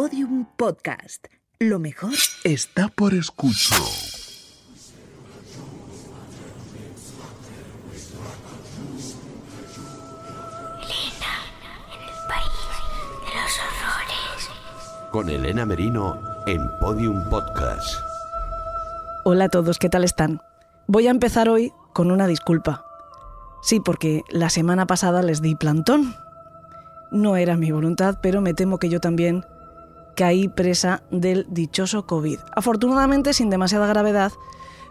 Podium Podcast. Lo mejor está por escuchar. Con Elena Merino en Podium Podcast. Hola a todos, ¿qué tal están? Voy a empezar hoy con una disculpa. Sí, porque la semana pasada les di plantón. No era mi voluntad, pero me temo que yo también caí presa del dichoso COVID. Afortunadamente sin demasiada gravedad,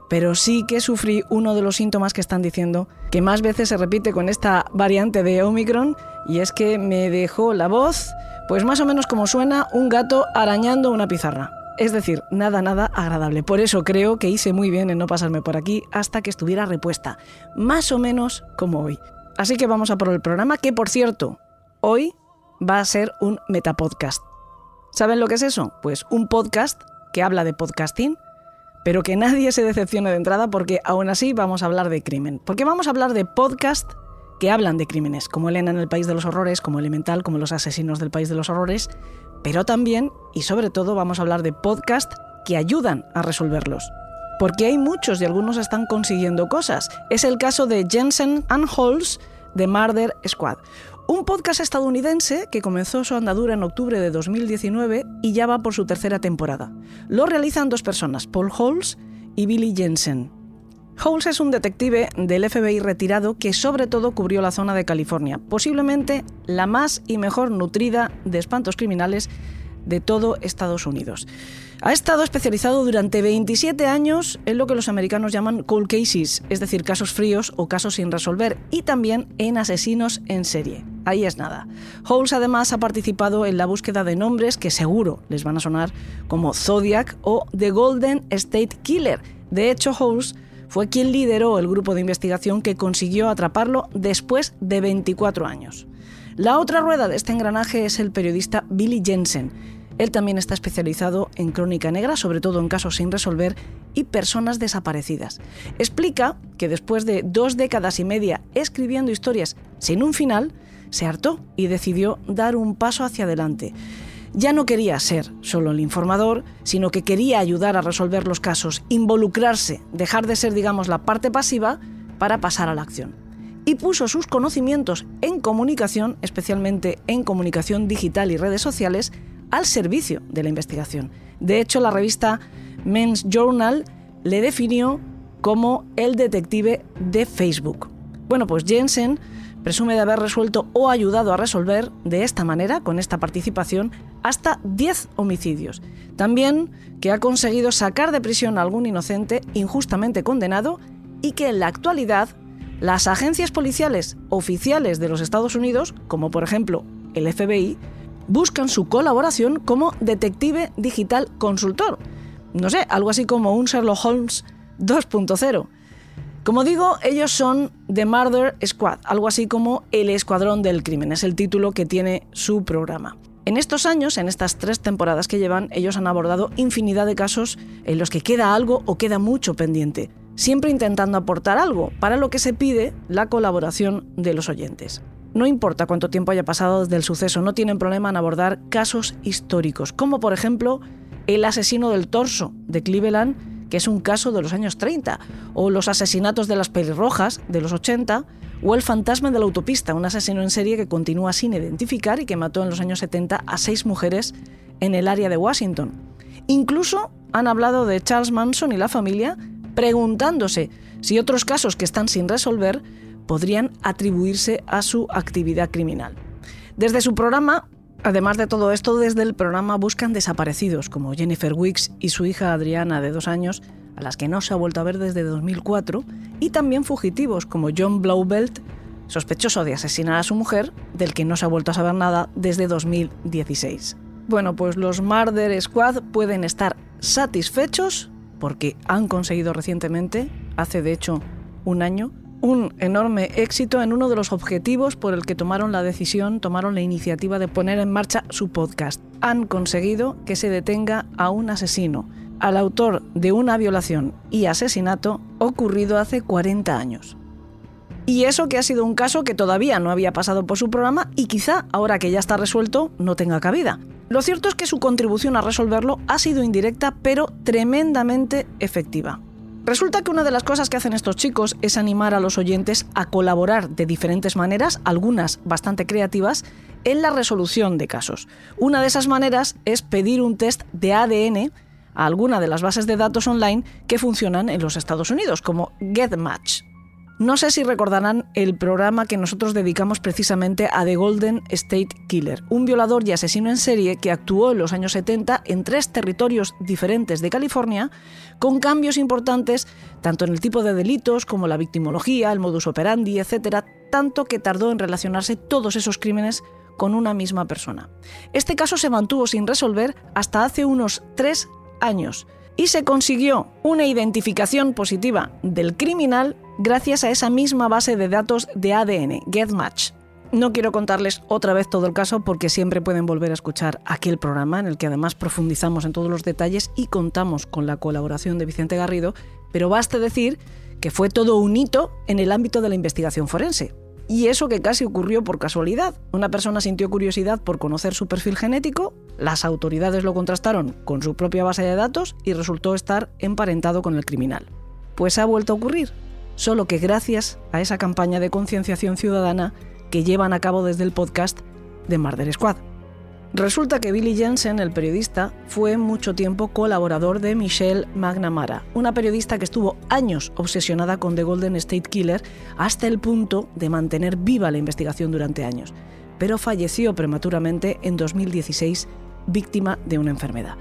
pero sí que sufrí uno de los síntomas que están diciendo que más veces se repite con esta variante de Omicron y es que me dejó la voz, pues más o menos como suena un gato arañando una pizarra. Es decir, nada, nada agradable. Por eso creo que hice muy bien en no pasarme por aquí hasta que estuviera repuesta. Más o menos como hoy. Así que vamos a por el programa que, por cierto, hoy va a ser un metapodcast. ¿Saben lo que es eso? Pues un podcast que habla de podcasting, pero que nadie se decepcione de entrada porque aún así vamos a hablar de crimen. Porque vamos a hablar de podcast que hablan de crímenes, como Elena en el País de los Horrores, como Elemental, como Los Asesinos del País de los Horrores, pero también y sobre todo vamos a hablar de podcast que ayudan a resolverlos. Porque hay muchos y algunos están consiguiendo cosas. Es el caso de Jensen and Halls de Murder Squad, un podcast estadounidense que comenzó su andadura en octubre de 2019 y ya va por su tercera temporada. Lo realizan dos personas, Paul Halls y Billy Jensen. Halls es un detective del FBI retirado que sobre todo cubrió la zona de California, posiblemente la más y mejor nutrida de espantos criminales de todo Estados Unidos. Ha estado especializado durante 27 años en lo que los americanos llaman cold cases, es decir, casos fríos o casos sin resolver, y también en asesinos en serie. Ahí es nada. Holmes además ha participado en la búsqueda de nombres que seguro les van a sonar como Zodiac o The Golden State Killer. De hecho, Holmes fue quien lideró el grupo de investigación que consiguió atraparlo después de 24 años. La otra rueda de este engranaje es el periodista Billy Jensen, él también está especializado en crónica negra, sobre todo en casos sin resolver y personas desaparecidas. Explica que después de dos décadas y media escribiendo historias sin un final, se hartó y decidió dar un paso hacia adelante. Ya no quería ser solo el informador, sino que quería ayudar a resolver los casos, involucrarse, dejar de ser, digamos, la parte pasiva para pasar a la acción. Y puso sus conocimientos en comunicación, especialmente en comunicación digital y redes sociales, al servicio de la investigación. De hecho, la revista Men's Journal le definió como el detective de Facebook. Bueno, pues Jensen presume de haber resuelto o ayudado a resolver de esta manera, con esta participación, hasta 10 homicidios. También que ha conseguido sacar de prisión a algún inocente injustamente condenado y que en la actualidad las agencias policiales oficiales de los Estados Unidos, como por ejemplo el FBI, buscan su colaboración como detective digital consultor. No sé, algo así como un Sherlock Holmes 2.0. Como digo, ellos son The Murder Squad, algo así como el Escuadrón del Crimen, es el título que tiene su programa. En estos años, en estas tres temporadas que llevan, ellos han abordado infinidad de casos en los que queda algo o queda mucho pendiente, siempre intentando aportar algo, para lo que se pide la colaboración de los oyentes. No importa cuánto tiempo haya pasado desde el suceso, no tienen problema en abordar casos históricos, como por ejemplo el asesino del torso de Cleveland, que es un caso de los años 30, o los asesinatos de las pelirrojas de los 80, o el fantasma de la autopista, un asesino en serie que continúa sin identificar y que mató en los años 70 a seis mujeres en el área de Washington. Incluso han hablado de Charles Manson y la familia, preguntándose si otros casos que están sin resolver podrían atribuirse a su actividad criminal. Desde su programa, además de todo esto, desde el programa buscan desaparecidos como Jennifer Wicks y su hija Adriana de dos años, a las que no se ha vuelto a ver desde 2004, y también fugitivos como John Blaubelt, sospechoso de asesinar a su mujer, del que no se ha vuelto a saber nada desde 2016. Bueno, pues los Murder Squad pueden estar satisfechos porque han conseguido recientemente, hace de hecho un año, un enorme éxito en uno de los objetivos por el que tomaron la decisión, tomaron la iniciativa de poner en marcha su podcast. Han conseguido que se detenga a un asesino, al autor de una violación y asesinato ocurrido hace 40 años. Y eso que ha sido un caso que todavía no había pasado por su programa y quizá ahora que ya está resuelto no tenga cabida. Lo cierto es que su contribución a resolverlo ha sido indirecta pero tremendamente efectiva. Resulta que una de las cosas que hacen estos chicos es animar a los oyentes a colaborar de diferentes maneras, algunas bastante creativas, en la resolución de casos. Una de esas maneras es pedir un test de ADN a alguna de las bases de datos online que funcionan en los Estados Unidos, como GetMatch. No sé si recordarán el programa que nosotros dedicamos precisamente a The Golden State Killer, un violador y asesino en serie que actuó en los años 70 en tres territorios diferentes de California, con cambios importantes tanto en el tipo de delitos como la victimología, el modus operandi, etc., tanto que tardó en relacionarse todos esos crímenes con una misma persona. Este caso se mantuvo sin resolver hasta hace unos tres años y se consiguió una identificación positiva del criminal gracias a esa misma base de datos de ADN, GetMatch. No quiero contarles otra vez todo el caso porque siempre pueden volver a escuchar aquel programa en el que además profundizamos en todos los detalles y contamos con la colaboración de Vicente Garrido, pero baste decir que fue todo un hito en el ámbito de la investigación forense. Y eso que casi ocurrió por casualidad. Una persona sintió curiosidad por conocer su perfil genético, las autoridades lo contrastaron con su propia base de datos y resultó estar emparentado con el criminal. Pues ha vuelto a ocurrir, solo que gracias a esa campaña de concienciación ciudadana que llevan a cabo desde el podcast de Murder Squad. Resulta que Billy Jensen, el periodista, fue mucho tiempo colaborador de Michelle McNamara, una periodista que estuvo años obsesionada con The Golden State Killer hasta el punto de mantener viva la investigación durante años, pero falleció prematuramente en 2016 víctima de una enfermedad.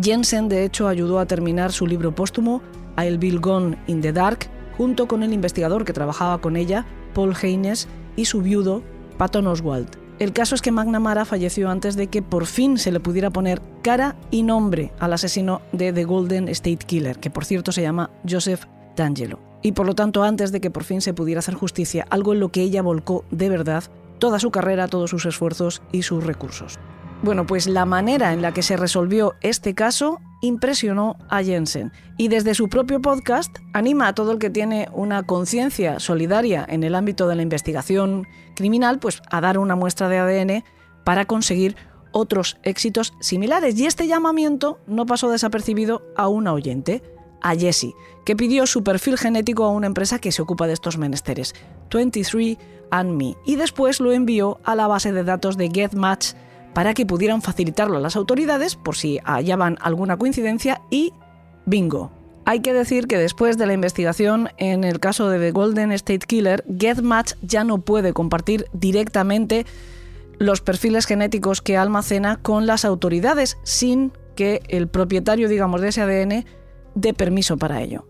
Jensen, de hecho, ayudó a terminar su libro póstumo I'll Be Gone in the Dark, junto con el investigador que trabajaba con ella, Paul Haynes, y su viudo, Patton Oswald. El caso es que McNamara falleció antes de que por fin se le pudiera poner cara y nombre al asesino de The Golden State Killer, que por cierto se llama Joseph D'Angelo. Y por lo tanto antes de que por fin se pudiera hacer justicia, algo en lo que ella volcó de verdad toda su carrera, todos sus esfuerzos y sus recursos. Bueno, pues la manera en la que se resolvió este caso impresionó a Jensen. Y desde su propio podcast anima a todo el que tiene una conciencia solidaria en el ámbito de la investigación criminal pues a dar una muestra de ADN para conseguir otros éxitos similares. Y este llamamiento no pasó desapercibido a una oyente, a Jessie, que pidió su perfil genético a una empresa que se ocupa de estos menesteres, 23 and Me, y después lo envió a la base de datos de GetMatch para que pudieran facilitarlo a las autoridades por si hallaban alguna coincidencia y bingo. Hay que decir que después de la investigación en el caso de The Golden State Killer, GetMatch ya no puede compartir directamente los perfiles genéticos que almacena con las autoridades sin que el propietario, digamos, de ese ADN dé permiso para ello.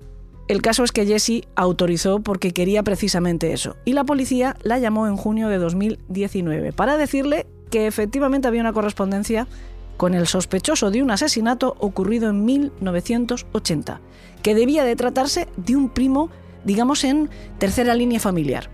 El caso es que Jesse autorizó porque quería precisamente eso, y la policía la llamó en junio de 2019 para decirle que efectivamente había una correspondencia con el sospechoso de un asesinato ocurrido en 1980, que debía de tratarse de un primo, digamos, en tercera línea familiar.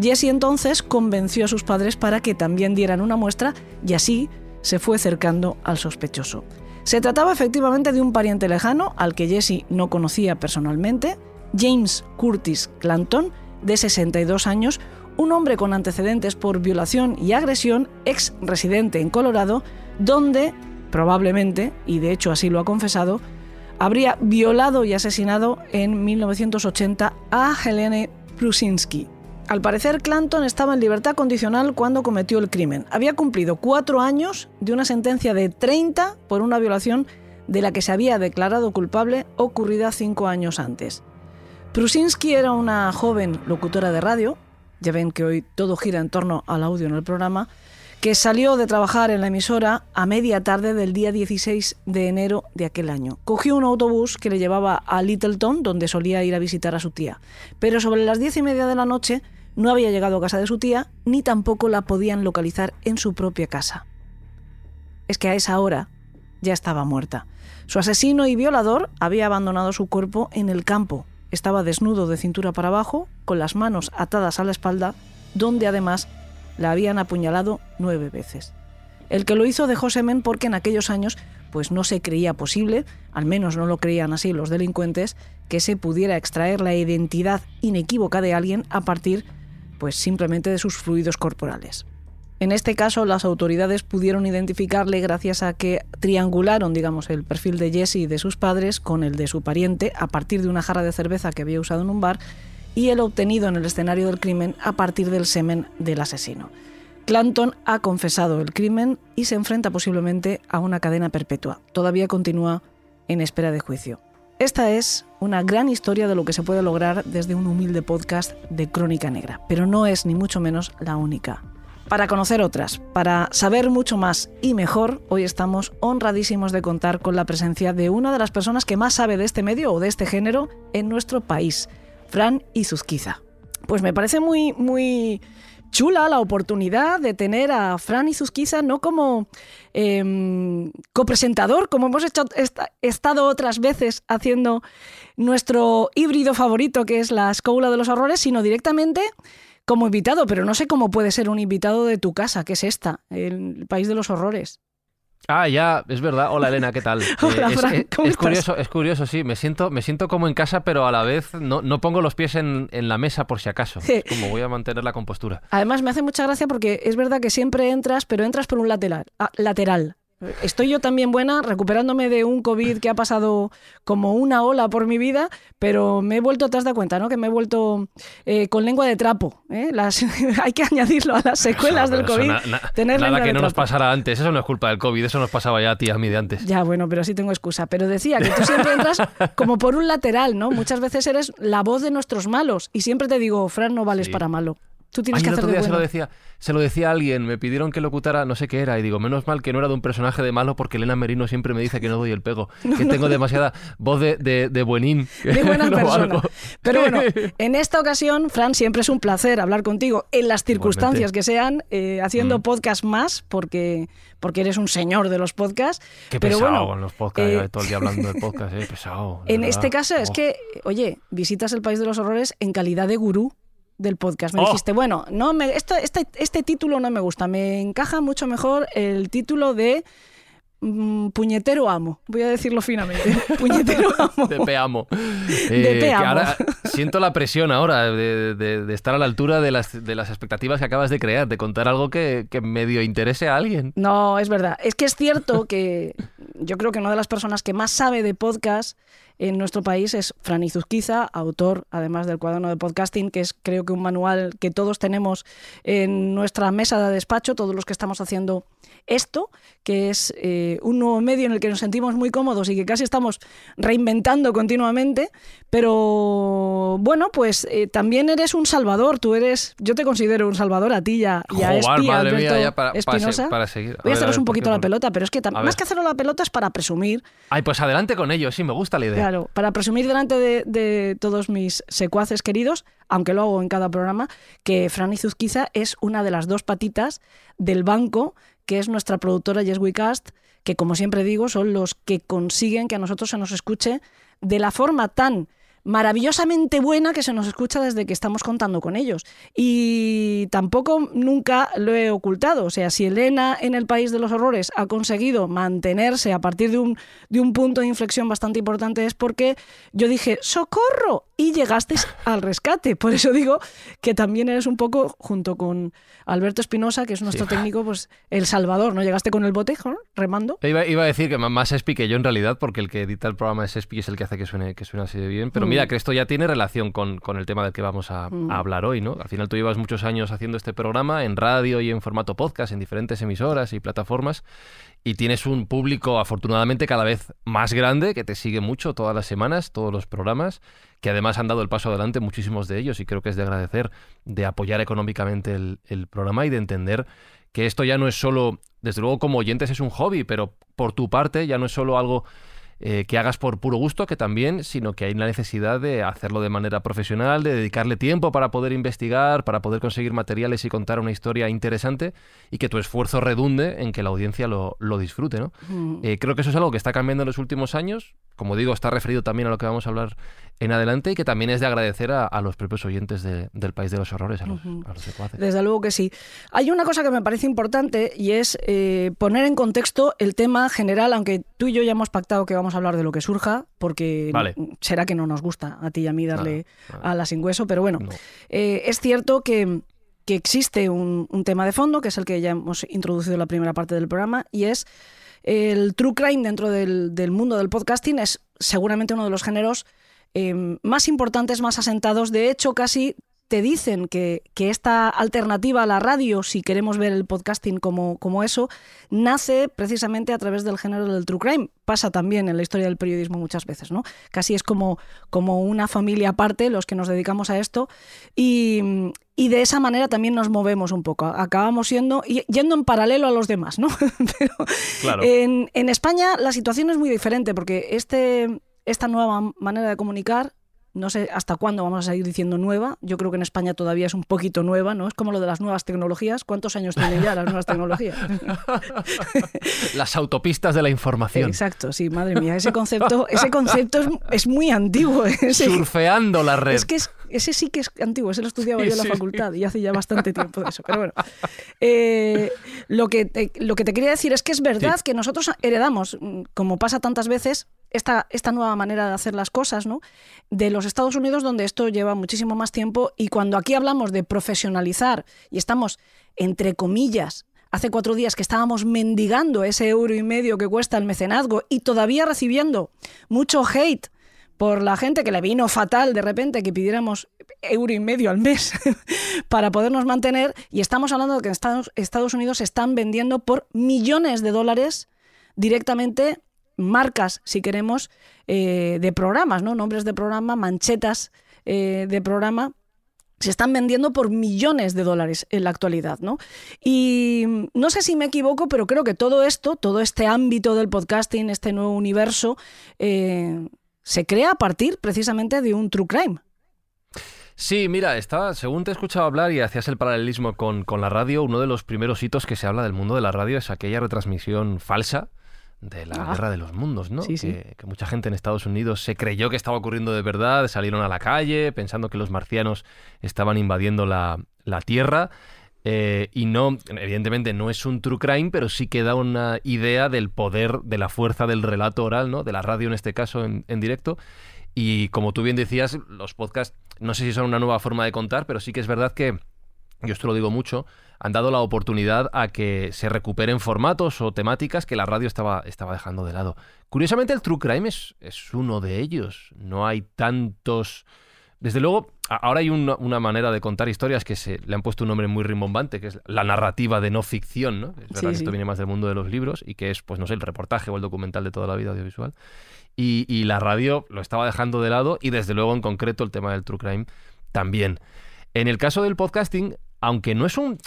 Jesse entonces convenció a sus padres para que también dieran una muestra y así se fue acercando al sospechoso. Se trataba efectivamente de un pariente lejano al que Jesse no conocía personalmente, James Curtis Clanton, de 62 años, un hombre con antecedentes por violación y agresión, ex residente en Colorado, donde probablemente, y de hecho así lo ha confesado, habría violado y asesinado en 1980 a Helene Prusinski. Al parecer, Clanton estaba en libertad condicional cuando cometió el crimen. Había cumplido cuatro años de una sentencia de 30 por una violación de la que se había declarado culpable ocurrida cinco años antes. Prusinski era una joven locutora de radio, ya ven que hoy todo gira en torno al audio en el programa, que salió de trabajar en la emisora a media tarde del día 16 de enero de aquel año. Cogió un autobús que le llevaba a Littleton, donde solía ir a visitar a su tía. Pero sobre las diez y media de la noche no había llegado a casa de su tía, ni tampoco la podían localizar en su propia casa. Es que a esa hora ya estaba muerta. Su asesino y violador había abandonado su cuerpo en el campo, estaba desnudo de cintura para abajo, con las manos atadas a la espalda, donde además la habían apuñalado nueve veces. El que lo hizo dejó semen porque en aquellos años pues no se creía posible, al menos no lo creían así los delincuentes, que se pudiera extraer la identidad inequívoca de alguien a partir pues simplemente de sus fluidos corporales. En este caso, las autoridades pudieron identificarle gracias a que triangularon, digamos, el perfil de Jesse y de sus padres con el de su pariente a partir de una jarra de cerveza que había usado en un bar y el obtenido en el escenario del crimen a partir del semen del asesino. Clanton ha confesado el crimen y se enfrenta posiblemente a una cadena perpetua. Todavía continúa en espera de juicio. Esta es una gran historia de lo que se puede lograr desde un humilde podcast de Crónica Negra, pero no es ni mucho menos la única. Para conocer otras, para saber mucho más y mejor, hoy estamos honradísimos de contar con la presencia de una de las personas que más sabe de este medio o de este género en nuestro país, Fran Izuzquiza. Pues me parece muy, muy chula la oportunidad de tener a Fran Izuzquiza no como em, copresentador, como hemos hecho, estado otras veces haciendo nuestro híbrido favorito, que es la Escoula de los Horrores, sino directamente como invitado, pero no sé cómo puede ser un invitado de tu casa, que es esta, el país de los horrores. Ah, ya, es verdad. Hola Elena, ¿qué tal? Hola, es, es- ¿cómo es estás? curioso, es curioso, sí. Me siento, me siento como en casa, pero a la vez no, no pongo los pies en, en la mesa por si acaso. Sí. Es como voy a mantener la compostura. Además, me hace mucha gracia porque es verdad que siempre entras, pero entras por un lateral. ah, lateral. Estoy yo también buena, recuperándome de un COVID que ha pasado como una ola por mi vida, pero me he vuelto, te has dado cuenta, ¿no? Que me he vuelto eh, con lengua de trapo. ¿eh? Las, hay que añadirlo a las secuelas del COVID. na- na- tener nada que no nos pasara antes. Eso no es culpa del COVID. Eso nos pasaba ya a ti a mí de antes. Ya, bueno, pero sí tengo excusa. Pero decía que tú siempre entras como por un lateral, ¿no? Muchas veces eres la voz de nuestros malos. Y siempre te digo, Fran, no vales Sí. para malo. Tú tienes Ay, que el otro de día se lo decía, se lo decía a alguien, me pidieron que locutara no sé qué era, y digo, menos mal que no era de un personaje de malo, porque Elena Merino siempre me dice que no doy el pego, que tengo demasiada voz de, de, de buenín. de buena persona. Pero bueno, en esta ocasión, Fran, siempre es un placer hablar contigo en las circunstancias Igualmente. que sean, eh, haciendo Mm. podcast más, porque, porque eres un señor de los podcasts. Qué Pero pesado bueno, con los podcasts, eh, todo el día hablando del podcast, eh, pesado. de En verdad. este caso es Oh. que, oye, visitas el País de los Horrores en calidad de gurú del podcast. Me Oh. dijiste, bueno, no me, esto, este, este título no me gusta, me encaja mucho mejor el título de mm, Puñetero Amo. Voy a decirlo finamente. Puñetero Amo. De pe amo. De Eh, pe que amo. ahora siento la presión ahora de, de- de estar a la altura de las, de las expectativas que acabas de crear, de contar algo que, que medio interese a alguien. No, es verdad. Es que es cierto que yo creo que una de las personas que más sabe de podcast en nuestro país es Fran Izuzquiza, autor además del cuaderno de podcasting, que es creo que un manual que todos tenemos en nuestra mesa de despacho, todos los que estamos haciendo esto, que es eh, un nuevo medio en el que nos sentimos muy cómodos y que casi estamos reinventando continuamente, pero bueno, pues eh, también eres un salvador, tú eres, yo te considero un salvador a ti y a, y a Joder, mía, ya para, Espinosa. para seguir. Voy a ver, haceros ver, un poquito la pelota, pero es que más que hacerlo la pelota es para presumir, Ay, pues adelante con ello, sí, me gusta la idea. claro, para presumir delante de, de todos mis secuaces queridos, aunque lo hago en cada programa, que Fran Izuzquiza es una de las dos patitas del banco, que es nuestra productora Yes We Cast, que como siempre digo, son los que consiguen que a nosotros se nos escuche de la forma tan maravillosamente buena que se nos escucha desde que estamos contando con ellos. Y tampoco nunca lo he ocultado. O sea, si Elena en el País de los Horrores ha conseguido mantenerse a partir de un, de un punto de inflexión bastante importante es porque yo dije, ¡socorro! Y llegasteis al rescate. Por eso digo que también eres un poco, junto con Alberto Espinosa, que es nuestro Sí. técnico, pues el salvador, ¿no? Llegaste con el bote, ¿no? remando. Iba, iba a decir que más- Espi que yo en realidad, porque el que edita el programa es Espi y es el que hace que suene, que suene así de bien. Pero Mm. mira, que esto ya tiene relación con, con el tema del que vamos a, Mm. a hablar hoy, ¿no? Al final tú llevas muchos años haciendo este programa en radio y en formato podcast, en diferentes emisoras y plataformas, y tienes un público afortunadamente cada vez más grande que te sigue mucho todas las semanas, todos los programas, que además han dado el paso adelante muchísimos de ellos y creo que es de agradecer, de apoyar económicamente el, el programa y de entender que esto ya no es solo, desde luego como oyentes es un hobby, pero por tu parte ya no es solo algo eh, que hagas por puro gusto, que también, sino que hay la necesidad de hacerlo de manera profesional, de dedicarle tiempo para poder investigar, para poder conseguir materiales y contar una historia interesante y que tu esfuerzo redunde en que la audiencia lo, lo disfrute, ¿no? Mm. Eh, creo que eso es algo que está cambiando en los últimos años. Como digo, está referido también a lo que vamos a hablar en adelante y que también es de agradecer a, a los propios oyentes de- del País de los Horrores, a los, Ujú. a los. Desde luego que sí. Hay una cosa que me parece importante y es eh, poner en contexto el tema general, aunque tú y yo ya hemos pactado que vamos a hablar de lo que surja, porque Vale. será que no nos gusta a ti y a mí darle a la sin hueso, pero bueno, No. eh, es cierto que que existe un, un tema de fondo, que es el que ya hemos introducido en la primera parte del programa, y es el true crime dentro del, mundo del podcasting es seguramente uno de los géneros eh, más importantes, más asentados. De hecho, casi te dicen que, que, esta alternativa a la radio, si queremos ver el podcasting como, como, eso, nace precisamente a través del género del true crime. Pasa también en la historia del periodismo muchas veces, ¿no? Casi es como, como una familia aparte los que nos dedicamos a esto y, y de esa manera también nos movemos un poco. Acabamos siendo, yendo en paralelo a los demás, ¿no? Pero claro. en, en España la situación es muy diferente porque este, esta nueva manera de comunicar no sé hasta cuándo vamos a seguir diciendo nueva. Yo creo que en España todavía es un poquito nueva, ¿no? Es como lo de las nuevas tecnologías. ¿Cuántos años tienen ya las nuevas tecnologías? las autopistas de la información. Exacto, sí, madre mía. Ese concepto, ese concepto es, es muy antiguo. Ese, Surfeando la red. Es que es, ese sí que es antiguo, ese lo estudiaba yo en la sí. facultad y hace ya bastante tiempo de eso. Pero bueno, eh, lo, que te, lo que te quería decir es que es verdad que nosotros heredamos, como pasa tantas veces, esta, esta, nueva manera de hacer las cosas, ¿no? De los Estados Unidos, donde esto lleva muchísimo más tiempo, y cuando aquí hablamos de profesionalizar y estamos, entre comillas, hace cuatro días que estábamos mendigando ese euro y medio que cuesta el mecenazgo y todavía recibiendo mucho hate por la gente que le vino fatal de repente que pidiéramos euro y medio al mes para podernos mantener, y estamos hablando de que en Estados, Unidos se están vendiendo por millones de dólares directamente marcas, si queremos, eh, de programas, ¿no? Nombres de programa, manchetas eh, de programa. Se están vendiendo por millones de dólares en la actualidad, ¿no? Y no sé si me equivoco, pero creo que todo esto, todo este ámbito del podcasting, este nuevo universo, eh, se crea a partir precisamente de un true crime. Sí, mira, estaba, según te he escuchado hablar y hacías el paralelismo con, con la radio, uno de los primeros hitos que se habla del mundo de la radio es aquella retransmisión falsa de la ah. guerra de los mundos, ¿no? Sí, sí. Que, que, mucha gente en Estados Unidos se creyó que estaba ocurriendo de verdad, salieron a la calle pensando que los marcianos estaban invadiendo la, la Tierra. Eh, y no, evidentemente no es un true crime, pero sí que da una idea del poder, de la fuerza del relato oral, ¿no? De la radio en este caso, en, directo. Y como tú bien decías, los podcasts, no sé si son una nueva forma de contar, pero sí que es verdad que, yo esto lo digo mucho, han dado la oportunidad a que se recuperen formatos o temáticas que la radio estaba, estaba dejando de lado. Curiosamente, el True Crime es uno de ellos. No hay tantos... Desde luego, ahora hay una, una, manera de contar historias que se le han puesto un nombre muy rimbombante, que es la narrativa de no ficción, ¿no? Es verdad sí, que esto viene más del mundo de los libros y que es, pues no sé, el reportaje o el documental de toda la vida audiovisual. Y, y la radio lo estaba dejando de lado y desde luego en concreto el tema del True Crime también. En el caso del podcasting, aunque no es un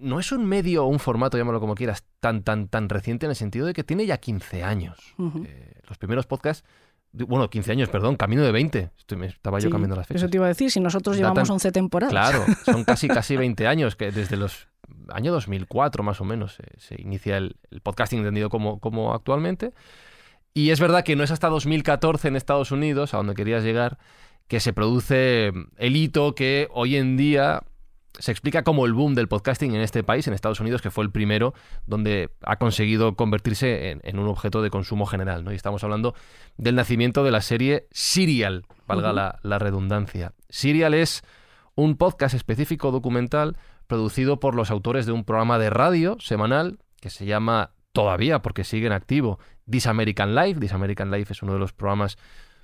no es un medio o un formato, llámalo como quieras, tan, tan, tan reciente en el sentido de que tiene ya 15 años. Uh -huh. eh, los primeros podcasts, bueno, 15 años, perdón, camino de 20. Estoy, me estaba sí, yo cambiando las fechas. Eso te iba a decir, si nosotros llevamos Datan, 11 temporadas. Claro, son casi, casi 20 años, que desde los año 2004 más o menos se, se inicia el, el, podcasting entendido como, como actualmente. Y es verdad que no es hasta 2014 en Estados Unidos, a donde querías llegar, que se produce el hito que hoy en día se explica como el boom del podcasting en este país, en Estados Unidos, que fue el primero donde ha conseguido convertirse en, en un objeto de consumo general. ¿no? Y estamos hablando del nacimiento de la serie Serial, valga uh -huh. la, la redundancia. Serial es un podcast específico documental producido por los autores de un programa de radio semanal que se llama todavía, porque sigue en activo, This American Life. This American Life es uno de los programas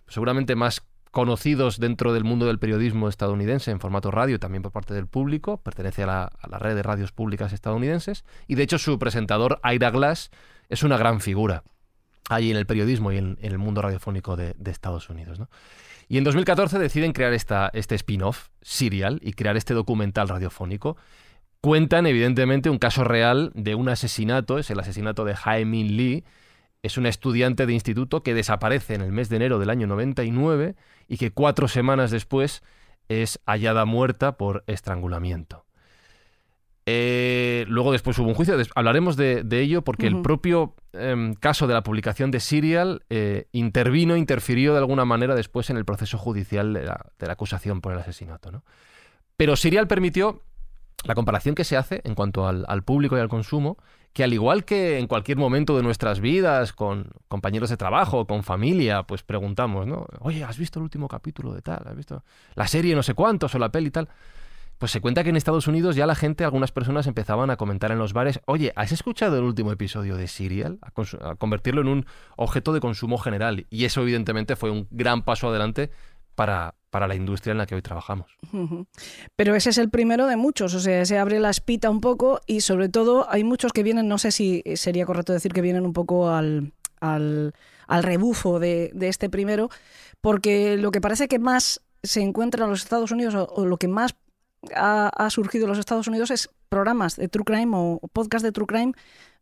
seguramente más conocidos dentro del mundo del periodismo estadounidense en formato radio, también por parte del público, pertenece a la, red de radios públicas estadounidenses, y de hecho su presentador, Ira Glass, es una gran figura ahí en el periodismo y en, el mundo radiofónico de, Estados Unidos. Y en 2014 deciden crear esta, este spin-off, Serial, y crear este documental radiofónico. Cuentan, evidentemente, un caso real de un asesinato, es el asesinato de Jaime Lee, es una estudiante de instituto que desaparece en el mes de enero del año 99 y que cuatro semanas después es hallada muerta por estrangulamiento. Eh, luego después hubo un juicio, hablaremos de, de ello porque uh -huh. el propio eh, caso de la publicación de Serial eh, intervino, interfirió de alguna manera después en el proceso judicial de la, de la acusación por el asesinato. ¿no? Pero Serial permitió la comparación que se hace en cuanto al, al, público y al consumo, que al igual que en cualquier momento de nuestras vidas, con compañeros de trabajo, con familia, pues preguntamos, ¿no? Oye, ¿has visto el último capítulo de tal? ¿Has visto la serie no sé cuántos o la peli y tal? pues se cuenta que en Estados Unidos ya la gente, algunas personas empezaban a comentar en los bares, oye, ¿has escuchado el último episodio de Serial? A, a convertirlo en un objeto de consumo general. Y eso evidentemente fue un gran paso adelante para, para la industria en la que hoy trabajamos. Pero ese es el primero de muchos, o sea, se abre la espita un poco y sobre todo hay muchos que vienen, no sé si sería correcto decir que vienen un poco al, al, al rebufo de, de este primero, porque lo que parece que más se encuentra en los Estados Unidos o, lo que más ha, ha surgido en los Estados Unidos es programas de True Crime o podcast de True Crime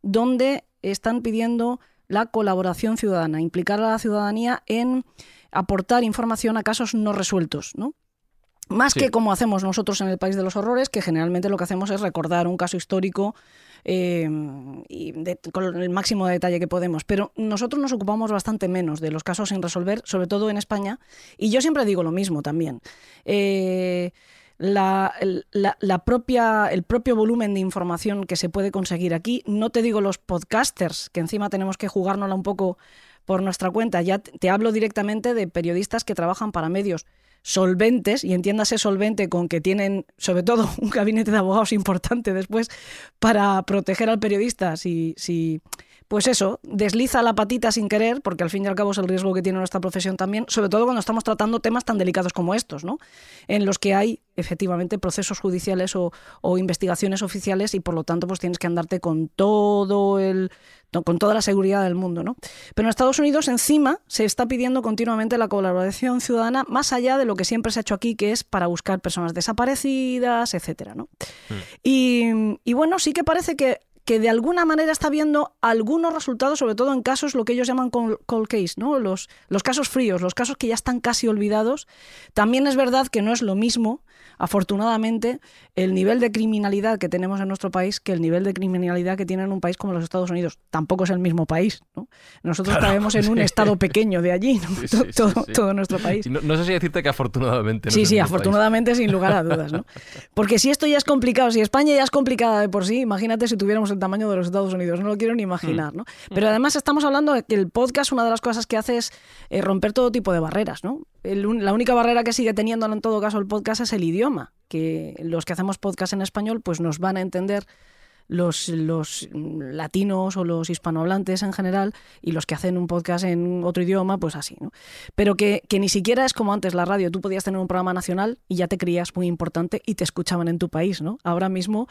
donde están pidiendo la colaboración ciudadana, implicar a la ciudadanía en aportar información a casos no resueltos, ¿no? Más Sí. que como hacemos nosotros en el País de los Horrores, que generalmente lo que hacemos es recordar un caso histórico eh, y de- con el máximo de detalle que podemos. Pero nosotros nos ocupamos bastante menos de los casos sin resolver, sobre todo en España. Y yo siempre digo lo mismo también. Eh, la, el- la- la propia, el propio volumen de información que se puede conseguir aquí, no te digo los podcasters, que encima tenemos que jugárnosla un poco por nuestra cuenta, ya te hablo directamente de periodistas que trabajan para medios solventes, y entiéndase solvente con que tienen sobre todo un gabinete de abogados importante después para proteger al periodista si, si pues eso, desliza la patita sin querer, porque al fin y al cabo es el riesgo que tiene nuestra profesión también, sobre todo cuando estamos tratando temas tan delicados como estos, ¿no? En los que hay efectivamente procesos judiciales o, o investigaciones oficiales y por lo tanto pues tienes que andarte con todo el con toda la seguridad del mundo, ¿no? Pero en Estados Unidos encima se está pidiendo continuamente la colaboración ciudadana más allá de lo que siempre se ha hecho aquí, que es para buscar personas desaparecidas, etcétera, ¿no? Y, y bueno, sí que parece que, que de alguna manera está viendo algunos resultados, sobre todo en casos lo que ellos llaman col- cold case, ¿no? Los, los casos fríos, los casos que ya están casi olvidados. También es verdad que no es lo mismo, afortunadamente, el nivel de criminalidad que tenemos en nuestro país que el nivel de criminalidad que tiene en un país como los Estados Unidos. Tampoco es el mismo país, ¿no? Nosotros caemos en un estado pequeño de allí, ¿no? Sí, sí, todo, nuestro país. No, no sé si decirte que afortunadamente. no Sí, sí, país. afortunadamente, sin lugar a dudas, ¿no? Porque si esto ya es complicado, si España ya es complicada de por sí, imagínate si tuviéramos el tamaño de los Estados Unidos, no lo quiero ni imaginar, ¿no? Pero además estamos hablando de que el podcast, una de las cosas que hace es eh, romper todo tipo de barreras, ¿no? El la única barrera que sigue teniendo en todo caso el podcast es el idioma, que los que hacemos podcast en español pues nos van a entender los, los mm, latinos o los hispanohablantes en general y los que hacen un podcast en otro idioma, pues así, ¿no? Pero que, que ni siquiera es como antes la radio. Tú podías tener un programa nacional y ya te creías muy importante y te escuchaban en tu país, ¿no? Ahora mismo,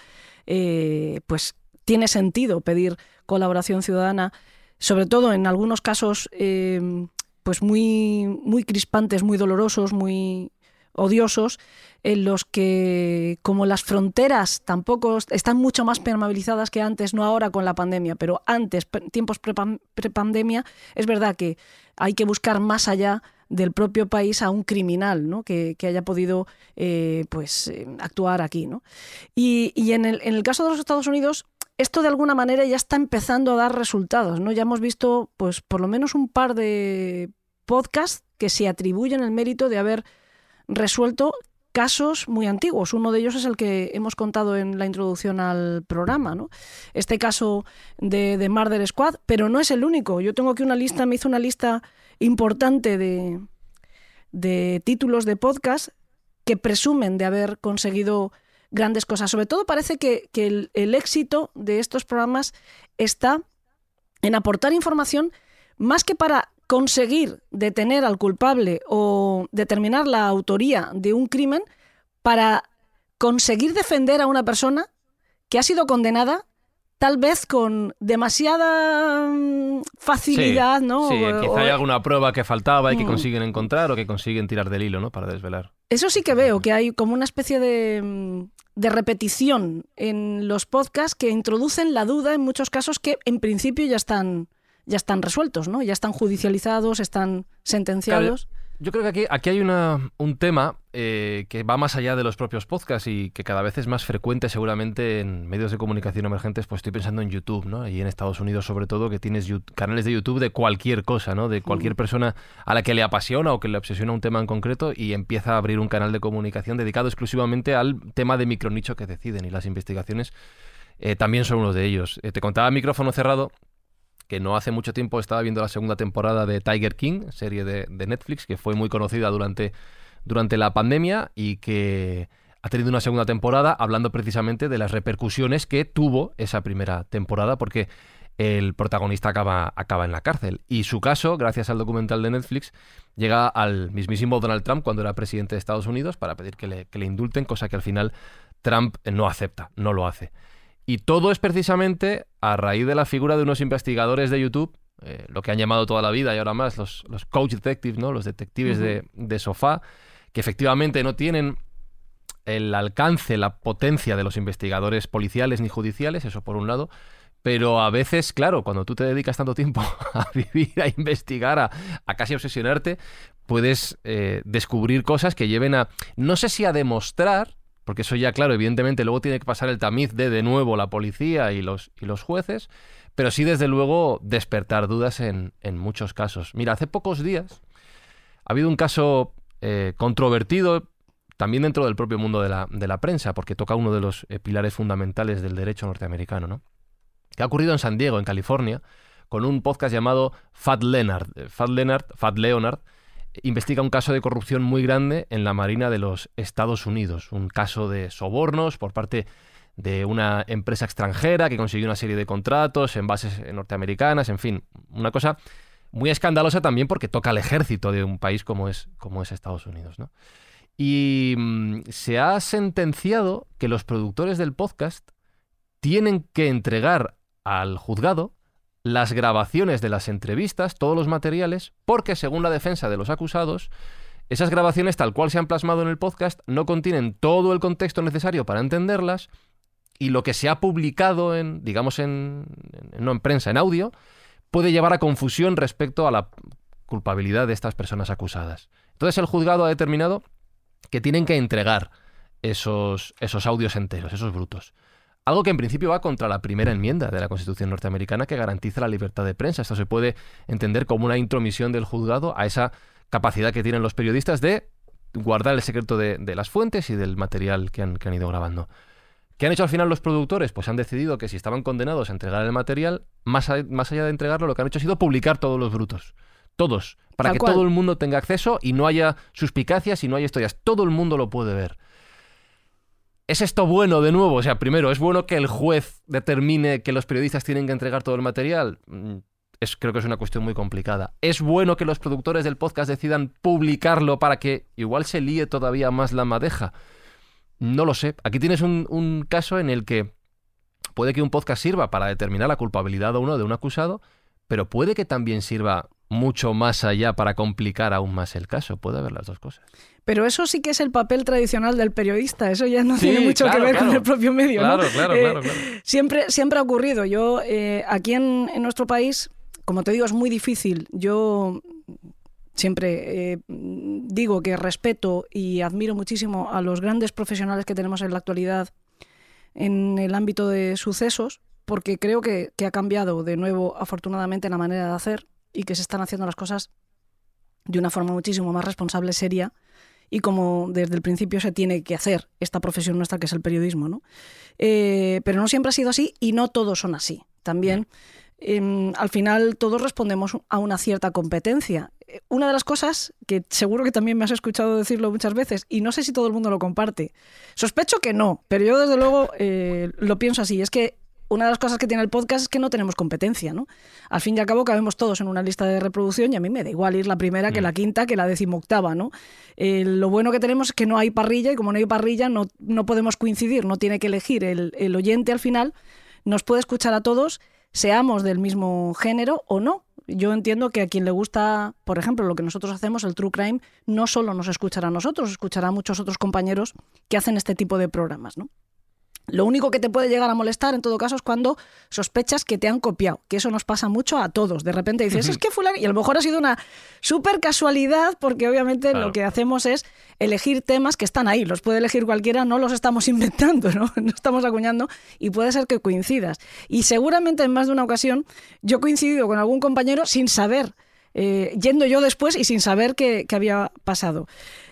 eh, pues tiene sentido pedir colaboración ciudadana, sobre todo en algunos casos, eh, pues muy, muy crispantes, muy dolorosos, muy odiosos, en los que como las fronteras tampoco est- están mucho más permeabilizadas que antes, no ahora con la pandemia, pero antes, tiempos prepan- prepandemia, es verdad que hay que buscar más allá del propio país a un criminal ¿no? que, que haya podido eh, pues, eh, actuar aquí. ¿no? Y, y en, el, en el caso de los Estados Unidos, esto de alguna manera ya está empezando a dar resultados. ¿no? Ya hemos visto pues, por lo menos un par de podcasts que se atribuyen el mérito de haber resuelto casos muy antiguos. Uno de ellos es el que hemos contado en la introducción al programa, ¿no? Este caso de, de Murder Squad, pero no es el único. Yo tengo aquí una lista, me hizo una lista importante de, de títulos de podcast que presumen de haber conseguido grandes cosas. Sobre todo parece que, que el, el éxito de estos programas está en aportar información más que para conseguir detener al culpable o determinar la autoría de un crimen, para conseguir defender a una persona que ha sido condenada tal vez con demasiada mm, facilidad, Sí, ¿no? Sí, quizá o- hay alguna prueba que faltaba y que Mm. consiguen encontrar o que consiguen tirar del hilo, ¿no? Para desvelar. Eso sí que veo, que hay como una especie de, mm, de repetición en los podcasts que introducen la duda en muchos casos que en principio ya están, ya están resueltos, ¿no? Ya están judicializados, están sentenciados. Yo creo que aquí, aquí hay una, un tema eh, que va más allá de los propios podcasts y que cada vez es más frecuente seguramente en medios de comunicación emergentes, pues estoy pensando en YouTube, ¿no? Y en Estados Unidos sobre todo, que tienes canales de YouTube de cualquier cosa, ¿no? De cualquier persona a la que le apasiona o que le obsesiona un tema en concreto y empieza a abrir un canal de comunicación dedicado exclusivamente al tema de micronicho que deciden y las investigaciones eh, también son uno de ellos. Eh, te contaba micrófono cerrado que no hace mucho tiempo estaba viendo la segunda temporada de Tiger King, serie de, Netflix, que fue muy conocida durante, durante la pandemia y que ha tenido una segunda temporada hablando precisamente de las repercusiones que tuvo esa primera temporada, porque el protagonista acaba, acaba en la cárcel. Y su caso, gracias al documental de Netflix, llega al mismísimo Donald Trump cuando era presidente de Estados Unidos para pedir que le, que le indulten, cosa que al final Trump no acepta, no lo hace. Y todo es precisamente a raíz de la figura de unos investigadores de YouTube, eh, lo que han llamado toda la vida y ahora más los, los coach detectives, ¿no? los detectives de, de sofá, que efectivamente no tienen el alcance, la potencia de los investigadores policiales ni judiciales, eso por un lado, pero a veces, claro, cuando tú te dedicas tanto tiempo a vivir, a investigar, a, casi obsesionarte, puedes eh, descubrir cosas que lleven a, no sé si a demostrar, porque eso ya, claro, evidentemente luego tiene que pasar el tamiz de de nuevo la policía y los, y los jueces, pero sí desde luego despertar dudas en, en muchos casos. Mira, hace pocos días ha habido un caso eh, controvertido, también dentro del propio mundo de la, de la prensa, porque toca uno de los eh, pilares fundamentales del derecho norteamericano, ¿no? que ha ocurrido en San Diego, en California, con un podcast llamado Fat Leonard. Eh, Fat Leonard, Fat Leonard investiga un caso de corrupción muy grande en la Marina de los Estados Unidos, un caso de sobornos por parte de una empresa extranjera que consiguió una serie de contratos en bases norteamericanas, en fin, una cosa muy escandalosa también porque toca al ejército de un país como es, como es Estados Unidos. ¿no? Y mm, se ha sentenciado que los productores del podcast tienen que entregar al juzgado las grabaciones de las entrevistas, todos los materiales, porque según la defensa de los acusados, esas grabaciones tal cual se han plasmado en el podcast no contienen todo el contexto necesario para entenderlas y lo que se ha publicado en, digamos, en, no en prensa, en audio, puede llevar a confusión respecto a la culpabilidad de estas personas acusadas. Entonces el juzgado ha determinado que tienen que entregar esos, esos audios enteros, esos brutos. Algo que en principio va contra la primera enmienda de la Constitución norteamericana que garantiza la libertad de prensa. Esto se puede entender como una intromisión del juzgado a esa capacidad que tienen los periodistas de guardar el secreto de, las fuentes y del material que han, ido grabando. ¿Qué han hecho al final los productores? Pues han decidido que si estaban condenados a entregar el material, más, más allá de entregarlo, lo que han hecho ha sido publicar todos los brutos. Todos. Para que todo el mundo tenga acceso y no haya suspicacias y no haya historias. Todo el mundo lo puede ver. ¿Es esto bueno de nuevo? O sea, primero, ¿es bueno que el juez determine que los periodistas tienen que entregar todo el material? Mm, es, creo que es una cuestión muy complicada. ¿Es bueno que los productores del podcast decidan publicarlo para que igual se líe todavía más la madeja? No lo sé. Aquí tienes un, caso en el que puede que un podcast sirva para determinar la culpabilidad o no de un acusado, pero puede que también sirva mucho más allá para complicar aún más el caso. Puede haber las dos cosas. Pero eso sí que es el papel tradicional del periodista, eso ya no tiene mucho que ver con el propio medio. Claro, ¿no? claro, Eh, claro, claro. Siempre, siempre ha ocurrido. Yo, eh, aquí en, en nuestro país, como te digo, es muy difícil. Yo siempre eh, digo que respeto y admiro muchísimo a los grandes profesionales que tenemos en la actualidad en el ámbito de sucesos, porque creo que, que ha cambiado de nuevo, afortunadamente, la manera de hacer y que se están haciendo las cosas de una forma muchísimo más responsable, seria y como desde el principio se tiene que hacer esta profesión nuestra que es el periodismo. ¿no? Eh, pero no siempre ha sido así y no todos son así. También eh, al final todos respondemos a una cierta competencia. Eh, Una de las cosas que seguro que también me has escuchado decirlo muchas veces y no sé si todo el mundo lo comparte. Sospecho que no, pero yo desde luego eh, lo pienso así. Es que una de las cosas que tiene el podcast es que no tenemos competencia, ¿no? Al fin y al cabo cabemos todos en una lista de reproducción y a mí me da igual ir la primera que la quinta que la decimoctava, ¿no? Eh, lo bueno que tenemos es que no hay parrilla y como no hay parrilla no, no podemos coincidir, no tiene que elegir el, el oyente al final, nos puede escuchar a todos, seamos del mismo género o no. Yo entiendo que a quien le gusta, por ejemplo, lo que nosotros hacemos, el True Crime, no solo nos escuchará a nosotros, escuchará a muchos otros compañeros que hacen este tipo de programas, ¿no? Lo único que te puede llegar a molestar en todo caso es cuando sospechas que te han copiado, que eso nos pasa mucho a todos. De repente dices, es que fulano, y a lo mejor ha sido una súper casualidad, porque obviamente Claro. lo que hacemos es elegir temas que están ahí, los puede elegir cualquiera, no los estamos inventando, ¿no? no estamos acuñando, y puede ser que coincidas. Y seguramente en más de una ocasión yo he coincidido con algún compañero sin saber, eh, yendo yo después y sin saber qué, qué había pasado.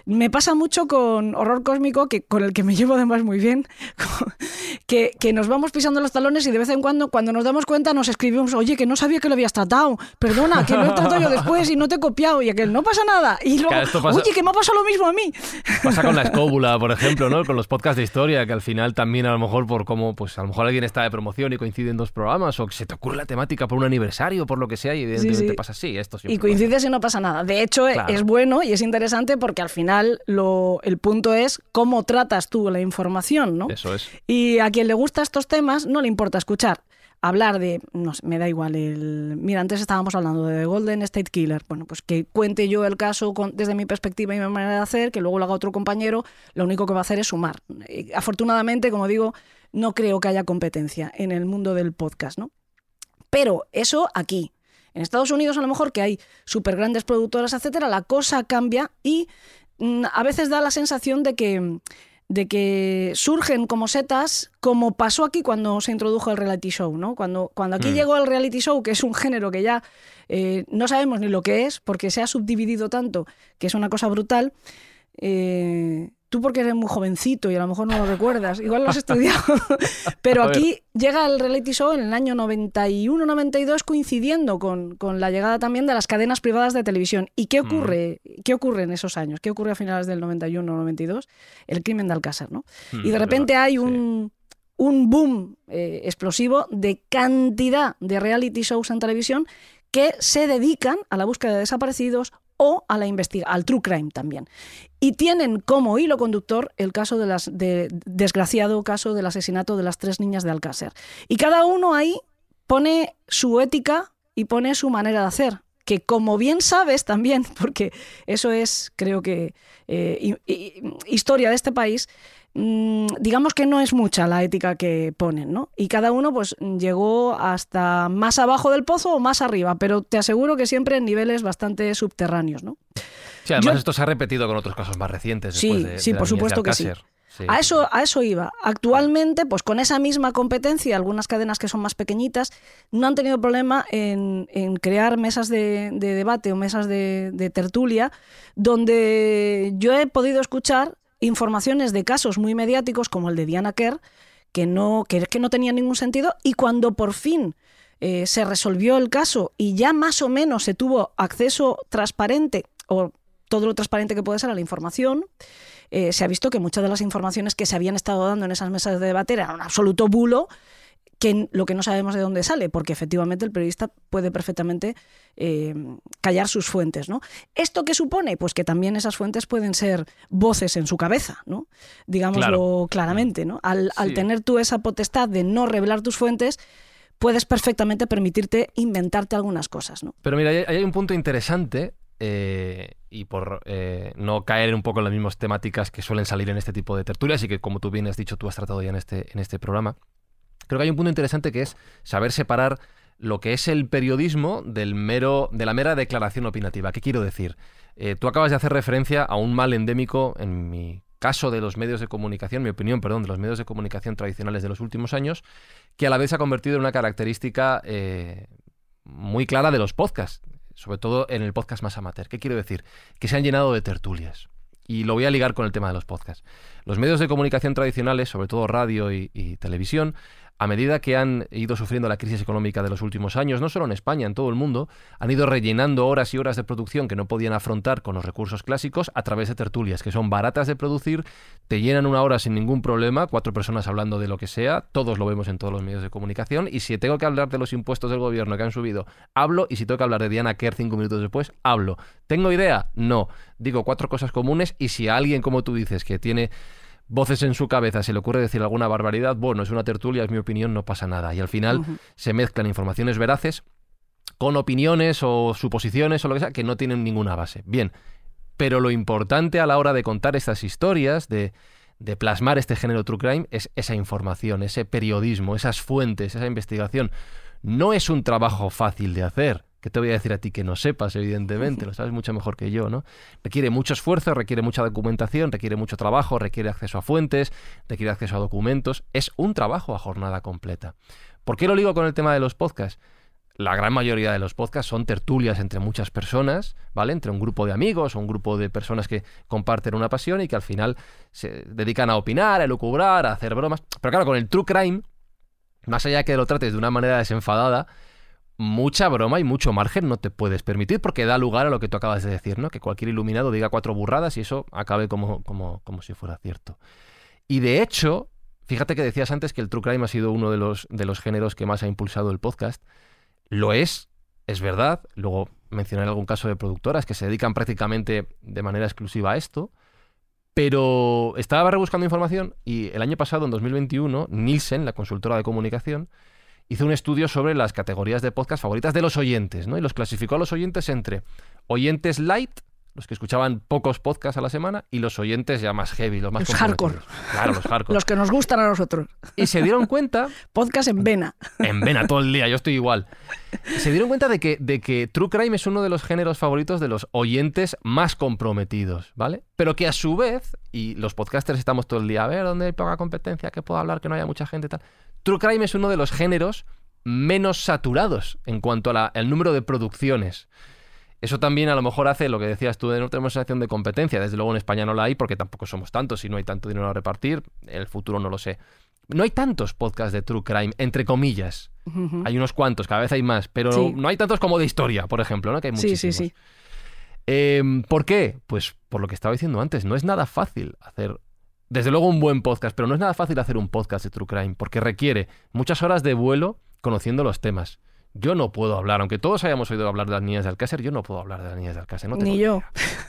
Me pasa mucho con Horror Cósmico, que, con el que me llevo además muy bien, que, que nos vamos pisando los talones y de vez en cuando, cuando nos damos cuenta, nos escribimos, oye, que no sabía que lo habías tratado, perdona, que lo he tratado yo después y no te he copiado, y aquel, no pasa nada. Y luego, Claro, pasa- oye, que me ha pasado lo mismo a mí. Pasa con la escóbula, por ejemplo, ¿no? Con los podcasts de historia, que al final también a lo mejor por cómo, pues a lo mejor alguien está de promoción y coinciden dos programas, o que se te ocurre la temática por un aniversario, por lo que sea, y evidentemente sí. pasa así. Esto Y coincides y no pasa nada. De hecho, Claro. es bueno y es interesante porque al final lo, el punto es cómo tratas tú la información, ¿no? Eso es. Y a quien le gusta estos temas no le importa escuchar. Hablar de, no sé, me da igual, el... Mira, antes estábamos hablando de Golden State Killer. Bueno, pues que cuente yo el caso con- desde mi perspectiva y mi manera de hacer, que luego lo haga otro compañero, lo único que va a hacer es sumar. Y, afortunadamente, como digo, no creo que haya competencia en el mundo del podcast, ¿no? Pero eso aquí. En Estados Unidos, a lo mejor, que hay súper grandes productoras, etcétera, la cosa cambia y a veces da la sensación de que, de que surgen como setas, como pasó aquí cuando se introdujo el reality show, ¿no? Cuando, cuando aquí Mm. llegó el reality show, que es un género que ya eh, no sabemos ni lo que es, porque se ha subdividido tanto, que es una cosa brutal. eh, tú porque eres muy jovencito y a lo mejor no lo recuerdas, igual lo has estudiado, pero aquí llega el reality show en el año 91-92 coincidiendo con, con la llegada también de las cadenas privadas de televisión. ¿Y qué ocurre, qué ocurre en esos años? ¿Qué ocurre a finales del 91-92? El crimen de Alcázar, ¿no? Mm, Y de repente verdad, hay sí. un, un boom eh, explosivo de cantidad de reality shows en televisión que se dedican a la búsqueda de desaparecidos o a la al true crime también. Y tienen como hilo conductor el caso de las de, desgraciado caso del asesinato de las tres niñas de Alcácer. Y cada uno ahí pone su ética y pone su manera de hacer. Que como bien sabes también, porque eso es, creo que, eh, hi- hi- historia de este país, digamos que no es mucha la ética que ponen, ¿no? Y cada uno pues llegó hasta más abajo del pozo o más arriba, pero te aseguro que siempre en niveles bastante subterráneos, ¿no? Sí, además Yo- esto se ha repetido con otros casos más recientes. Sí, de- sí, de por supuesto que sí. A eso, a eso iba. Actualmente, pues con esa misma competencia, algunas cadenas que son más pequeñitas no han tenido problema en, en crear mesas de, de debate o mesas de, de tertulia, donde yo he podido escuchar informaciones de casos muy mediáticos como el de Diana Kerr, que no, que, que no tenía ningún sentido, y cuando por fin eh, se resolvió el caso y ya más o menos se tuvo acceso transparente o todo lo transparente que puede ser a la información, eh, se ha visto que muchas de las informaciones que se habían estado dando en esas mesas de debate eran un absoluto bulo, que lo que no sabemos de dónde sale, porque efectivamente el periodista puede perfectamente eh, callar sus fuentes. ¿no? ¿Esto qué supone? Pues que también esas fuentes pueden ser voces en su cabeza, ¿no? digámoslo Claro. claramente. ¿no? Al, tener tú esa potestad de no revelar tus fuentes, puedes perfectamente permitirte inventarte algunas cosas. ¿no? Pero mira, hay un punto interesante eh, y por eh, no caer un poco en las mismas temáticas que suelen salir en este tipo de tertulias y que como tú bien has dicho, tú has tratado ya en este, en este programa, creo que hay un punto interesante que es saber separar lo que es el periodismo del mero, de la mera declaración opinativa. ¿Qué quiero decir? Eh, tú acabas de hacer referencia a un mal endémico, en mi caso de los medios de comunicación, mi opinión, perdón, de los medios de comunicación tradicionales de los últimos años, que a la vez se ha convertido en una característica eh, muy clara de los podcasts, sobre todo en el podcast más amateur. ¿Qué quiero decir? Que se han llenado de tertulias. Y lo voy a ligar con el tema de los podcasts. Los medios de comunicación tradicionales, sobre todo radio y, y televisión, a medida que han ido sufriendo la crisis económica de los últimos años, no solo en España, en todo el mundo, han ido rellenando horas y horas de producción que no podían afrontar con los recursos clásicos a través de tertulias, que son baratas de producir, te llenan una hora sin ningún problema, cuatro personas hablando de lo que sea, todos lo vemos en todos los medios de comunicación, y si tengo que hablar de los impuestos del gobierno que han subido, hablo, y si tengo que hablar de Diana Kerr cinco minutos después, hablo. ¿Tengo idea? No. Digo cuatro cosas comunes, y si alguien, como tú dices, que tiene voces en su cabeza, se le ocurre decir alguna barbaridad, bueno, es una tertulia, es mi opinión, no pasa nada. Y al final se mezclan informaciones veraces con opiniones o suposiciones o lo que sea que no tienen ninguna base. Bien, pero lo importante a la hora de contar estas historias, de, de plasmar este género true crime, es esa información, ese periodismo, esas fuentes, esa investigación. No es un trabajo fácil de hacer. Que te voy a decir a ti que no sepas, evidentemente, lo sabes mucho mejor que yo, ¿no? Requiere mucho esfuerzo, requiere mucha documentación, requiere mucho trabajo, requiere acceso a fuentes, requiere acceso a documentos. Es un trabajo a jornada completa. ¿Por qué lo ligo con el tema de los podcasts? la gran mayoría de los podcasts son tertulias entre muchas personas, ¿vale? Entre un grupo de amigos o un grupo de personas que comparten una pasión y que al final se dedican a opinar, a elucubrar, a hacer bromas. Pero claro, con el true crime, más allá de que lo trates de una manera desenfadada, mucha broma y mucho margen no te puedes permitir porque da lugar a lo que tú acabas de decir, ¿no? Que cualquier iluminado diga cuatro burradas y eso acabe como, como, como si fuera cierto. Y de hecho, fíjate que decías antes que el true crime ha sido uno de los, de los géneros que más ha impulsado el podcast. Lo es, es verdad. Luego mencionaré algún caso de productoras que se dedican prácticamente de manera exclusiva a esto. Pero estaba rebuscando información y el año pasado, en 2021, Nielsen, la consultora de comunicación, hizo un estudio sobre las categorías de podcast favoritas de los oyentes, ¿no? Y los clasificó a los oyentes entre oyentes light, los que escuchaban pocos podcasts a la semana, y los oyentes ya más heavy, los más Los hardcore. Claro, los hardcore. Los que nos gustan a nosotros. Y se dieron cuenta Podcast en vena. en vena todo el día, yo estoy igual. Se dieron cuenta de que, de que True Crime es uno de los géneros favoritos de los oyentes más comprometidos, ¿vale? Pero que a su vez, y los podcasters estamos todo el día, a ver, ¿dónde hay poca competencia? ¿Qué puedo hablar? Que no haya mucha gente y tal. True Crime es uno de los géneros menos saturados en cuanto al número de producciones. Eso también a lo mejor hace lo que decías tú de no tenemos sensación de competencia. Desde luego en España no la hay porque tampoco somos tantos y no hay tanto dinero a repartir. En el futuro no lo sé. No hay tantos podcasts de True Crime, entre comillas. Hay unos cuantos, cada vez hay más, pero Sí. no hay tantos como de historia, por ejemplo, ¿no? Que hay Sí, muchísimos. sí, sí. Em, ¿Por qué? Pues por lo que estaba diciendo antes, no es nada fácil hacer, desde luego un buen podcast, pero no es nada fácil hacer un podcast de True Crime, porque requiere muchas horas de vuelo conociendo los temas. Yo no puedo hablar, aunque todos hayamos oído hablar de las niñas de Alcácer, yo no puedo hablar de las niñas de Alcácer. No tengo Ni yo.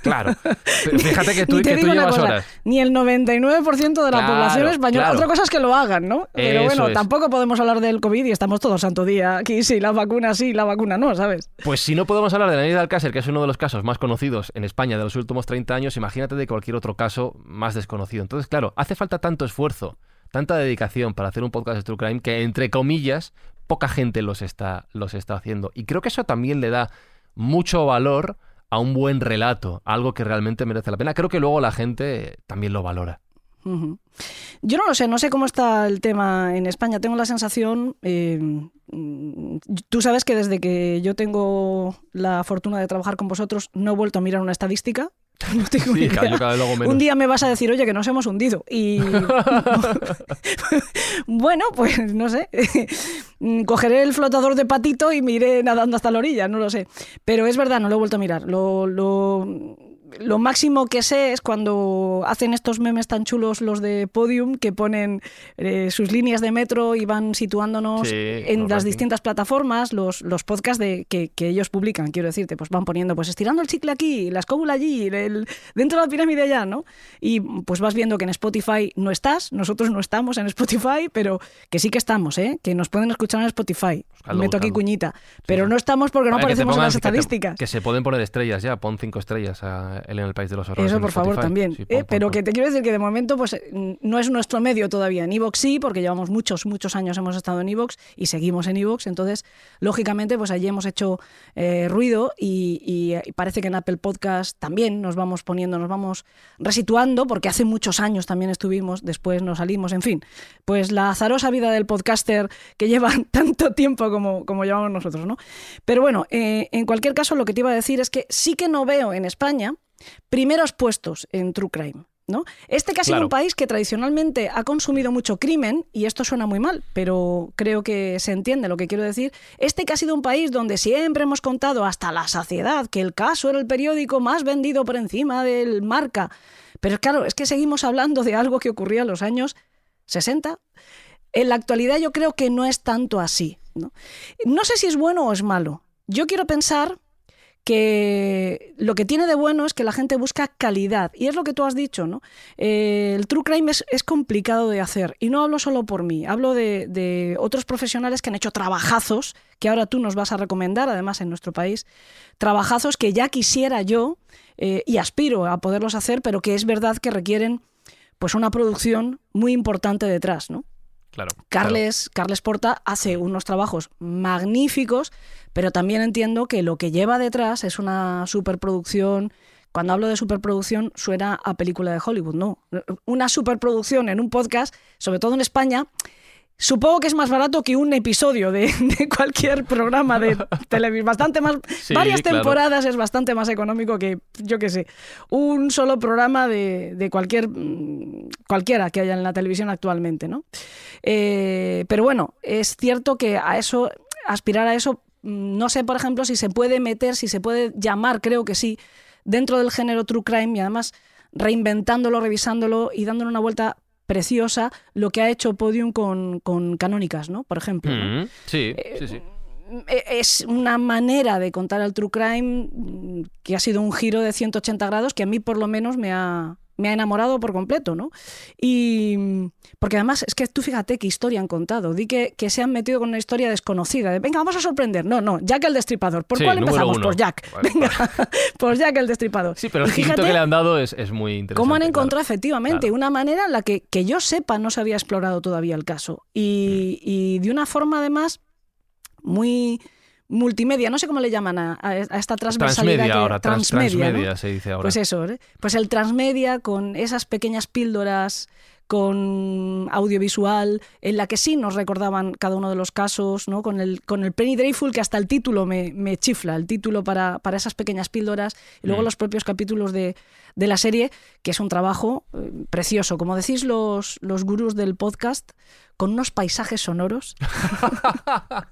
Claro. Fíjate que tú, que tú llevas cosa, horas. Ni el 99% de la Claro, población española. claro. Otra cosa es que lo hagan, ¿no? Pero Eso bueno, es. tampoco podemos hablar del COVID y estamos todos santo día. Aquí sí, la vacuna sí, la vacuna no, ¿sabes? Pues si no podemos hablar de la niña de Alcácer, que es uno de los casos más conocidos en España de los últimos 30 años, imagínate de cualquier otro caso más desconocido. Entonces, claro, hace falta tanto esfuerzo, tanta dedicación para hacer un podcast de True Crime que, entre comillas, poca gente los está, los está haciendo. Y creo que eso también le da mucho valor a un buen relato, algo que realmente merece la pena. Creo que luego la gente también lo valora. Yo no lo sé, no sé cómo está el tema en España. Tengo la sensación, eh, mm, tú sabes que desde que yo tengo la fortuna de trabajar con vosotros no he vuelto a mirar una estadística. No tengo Sí, idea. yo cada vez lo hago menos. Un día me vas a decir, oye, que nos hemos hundido. Y bueno, pues no sé. Cogeré el flotador de patito y me iré nadando hasta la orilla, no lo sé. Pero es verdad, no lo he vuelto a mirar. Lo, lo- lo máximo que sé es cuando hacen estos memes tan chulos los de Podium que ponen eh, sus líneas de metro y van situándonos Sí, en las rankings. distintas plataformas, los, los podcasts de, que, que ellos publican, quiero decirte, pues van poniendo, pues estirando el chicle aquí, la escóbula allí, el- dentro de la pirámide allá, ¿no? Y pues vas viendo que en Spotify no estás, nosotros no estamos en Spotify, pero que sí que estamos, ¿eh? Que nos pueden escuchar en Spotify. Buscadlo, Meto aquí cuñita. Pero no estamos porque no aparecemos en las que te- estadísticas. Que, se pueden poner estrellas ya, pon cinco estrellas a en el país de los horrores. Eso, por favor, también. Sí, ¿eh? Pero que te quiero decir que de momento pues eh, no es nuestro medio todavía. En Evox sí, porque llevamos muchos, muchos años hemos estado en Evox y seguimos en Evox. Entonces, lógicamente, pues allí hemos hecho eh, ruido y, y, eh, parece que en Apple Podcast también nos vamos poniendo, nos vamos resituando, porque hace muchos años también estuvimos, después nos salimos, en fin. Pues la azarosa vida del podcaster que lleva tanto tiempo como, como llevamos nosotros, ¿no? Pero bueno, eh, en cualquier caso, lo que te iba a decir es que sí que no veo en España primeros puestos en True Crime. ¿no? Este que ha sido Claro. un país que tradicionalmente ha consumido mucho crimen, y esto suena muy mal, pero creo que se entiende lo que quiero decir, este que ha sido un país donde siempre hemos contado hasta la saciedad que el caso era el periódico más vendido por encima del marca. Pero claro, es que seguimos hablando de algo que ocurría en los años 60. En la actualidad yo creo que no es tanto así. ¿no? no sé si es bueno o es malo. Yo quiero pensar que lo que tiene de bueno es que la gente busca calidad. Y es lo que tú has dicho, ¿no? Eh, el true crime es, complicado de hacer. Y no hablo solo por mí, hablo de, de otros profesionales que han hecho trabajazos, que ahora tú nos vas a recomendar, además en nuestro país, trabajazos que ya quisiera yo eh, y aspiro a poderlos hacer, pero que es verdad que requieren pues una producción muy importante detrás, ¿no? Claro. Carles, Carles Porta hace unos trabajos magníficos, pero también entiendo que lo que lleva detrás es una superproducción. Cuando hablo de superproducción, suena a película de Hollywood, no. Una superproducción en un podcast, sobre todo en España, Supongo que es más barato que un episodio de, de cualquier programa de televisión. Bastante más. Sí, varias claro. temporadas es bastante más económico que, yo qué sé, un solo programa de, de cualquier mm, cualquiera que haya en la televisión actualmente, ¿no? Eh, pero bueno, es cierto que a eso, aspirar a eso, mm, no sé, por ejemplo, si se puede meter, si se puede llamar, creo que sí, dentro del género True Crime y además reinventándolo, revisándolo y dándole una vuelta preciosa lo que ha hecho Podium con, con Canónicas, ¿no? Por ejemplo. ¿no? Mm, sí, sí, sí. Eh, Es una manera de contar el true crime que ha sido un giro de 180 grados que a mí por lo menos me ha, me ha enamorado por completo, ¿no? Y mm, porque además es que tú fíjate qué historia han contado. Di que, que se han metido con una historia desconocida. De, Venga, vamos a sorprender. No, no, Jack el Destripador. ¿Por Sí, cuál empezamos? uno. Por Jack. Vale, Venga, por Jack el Destripador. Sí, pero el fíjate que le han dado es, es muy interesante. ¿Cómo han claro. encontrado efectivamente Claro. una manera en la que, que yo sepa no se había explorado todavía el caso? Y, y de una forma además muy multimedia, no sé cómo le llaman a, a esta transversalidad. Transmedia que- ahora, trans- transmedia, ¿no? transmedia se dice ahora. Pues eso, ¿eh? pues el transmedia con esas pequeñas píldoras con audiovisual, en la que sí nos recordaban cada uno de los casos, ¿no? con, el, con el Penny Dreadful, que hasta el título me, me chifla, el título para, para esas pequeñas píldoras, y luego Mm. los propios capítulos de, de la serie, que es un trabajo eh, precioso. Como decís los, los gurús del podcast, con unos paisajes sonoros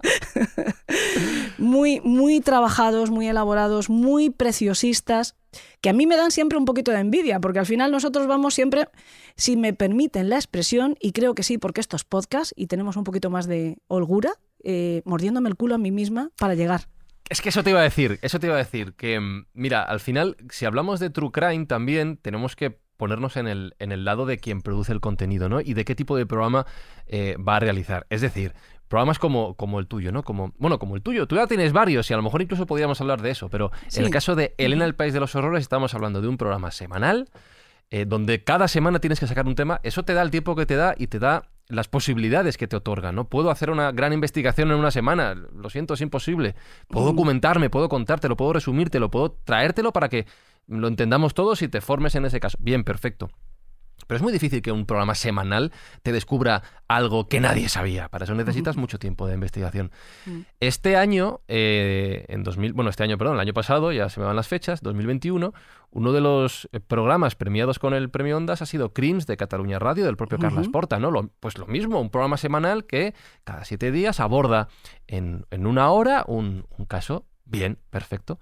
muy, muy trabajados, muy elaborados, muy preciosistas, que a mí me dan siempre un poquito de envidia, porque al final nosotros vamos siempre, si me permiten la expresión, y creo que sí, porque esto es podcast y tenemos un poquito más de holgura, eh, mordiéndome el culo a mí misma para llegar. Es que eso te iba a decir, eso te iba a decir, que mm, mira, al final, si hablamos de True Crime también tenemos que ponernos en el, en el lado de quien produce el contenido, ¿no? Y de qué tipo de programa eh, va a realizar. Es decir, programas como, como el tuyo, ¿no? Como, bueno, como el tuyo. Tú ya tienes varios y a lo mejor incluso podríamos hablar de eso, pero Sí. en el caso de Elena, el País de los Horrores, estamos hablando de un programa semanal eh, donde cada semana tienes que sacar un tema. Eso te da el tiempo que te da y te da las posibilidades que te otorga, ¿no? Puedo hacer una gran investigación en una semana, lo siento, es imposible. Puedo documentarme, puedo contártelo, puedo resumírtelo, puedo traértelo para que lo entendamos todos y te formes en ese caso. Bien, perfecto. Pero es muy difícil que un programa semanal te descubra algo que nadie sabía. Para eso necesitas mucho tiempo de investigación. Este año, eh, en 2000, bueno, este año, perdón, el año pasado, ya se me van las fechas, 2021, uno de los eh, programas premiados con el premio Ondas ha sido Crims de Cataluña Radio, del propio Carlas Ujú. Porta, ¿no? Lo- pues lo mismo, un programa semanal que cada siete días aborda en, en una hora un, un caso. Bien, perfecto.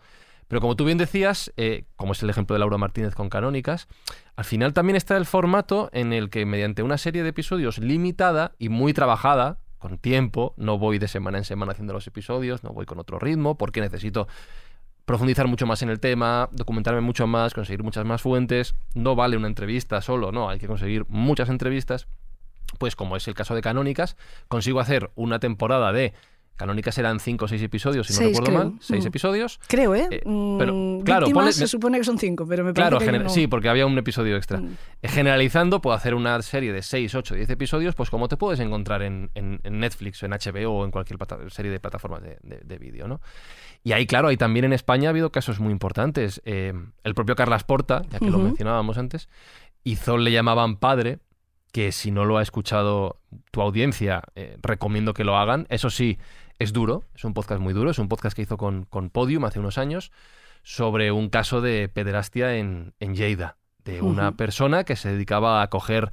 Pero como tú bien decías, eh, como es el ejemplo de Laura Martínez con Canónicas, al final también está el formato en el que mediante una serie de episodios limitada y muy trabajada, con tiempo, no voy de semana en semana haciendo los episodios, no voy con otro ritmo, porque necesito profundizar mucho más en el tema, documentarme mucho más, conseguir muchas más fuentes, no vale una entrevista solo, no, hay que conseguir muchas entrevistas, pues como es el caso de Canónicas, consigo hacer una temporada de Canónicas eran cinco o seis episodios, si no Seis, recuerdo creo. mal, seis Mm. episodios, Creo, ¿eh? Eh, Mm, pero, claro, víctimas ponle- se supone que son cinco, pero me parece Claro, que uno- sí, porque había un episodio extra. Mm. Eh, Generalizando, puedo hacer una serie de 6, 8, 10 episodios, pues como te puedes encontrar en, en- en Netflix, o en HBO o en cualquier serie de plataformas de, de- de vídeo, ¿no? Y ahí, claro, ahí también en España ha habido casos muy importantes. Eh, el propio Carlas Porta, ya que lo mencionábamos antes, hizo Le llamaban padre, que si no lo ha escuchado tu audiencia, eh, recomiendo que lo hagan. Eso sí, es duro, es un podcast muy duro, es un podcast que hizo con, con Podium hace unos años sobre un caso de pederastia en, en Lleida, de una persona que se dedicaba a acoger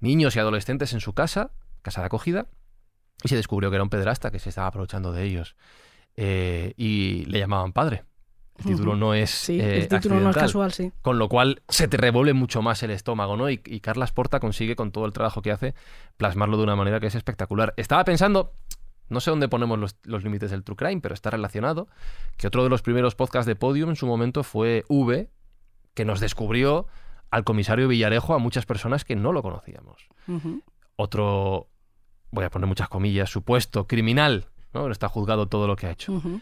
niños y adolescentes en su casa, casa de acogida, y se descubrió que era un pederasta que se estaba aprovechando de ellos. Eh, y le llamaban padre. El título no es Sí, eh, el título no es casual, sí. Con lo cual se te revuelve mucho más el estómago, ¿no? Y, y Carlas Porta consigue, con todo el trabajo que hace, plasmarlo de una manera que es espectacular. Estaba pensando, no sé dónde ponemos los, los límites del True Crime, pero está relacionado, que otro de los primeros podcasts de Podium en su momento fue V, que nos descubrió al comisario Villarejo a muchas personas que no lo conocíamos. Otro, voy a poner muchas comillas, supuesto criminal, ¿no? Está juzgado todo lo que ha hecho. Ujú.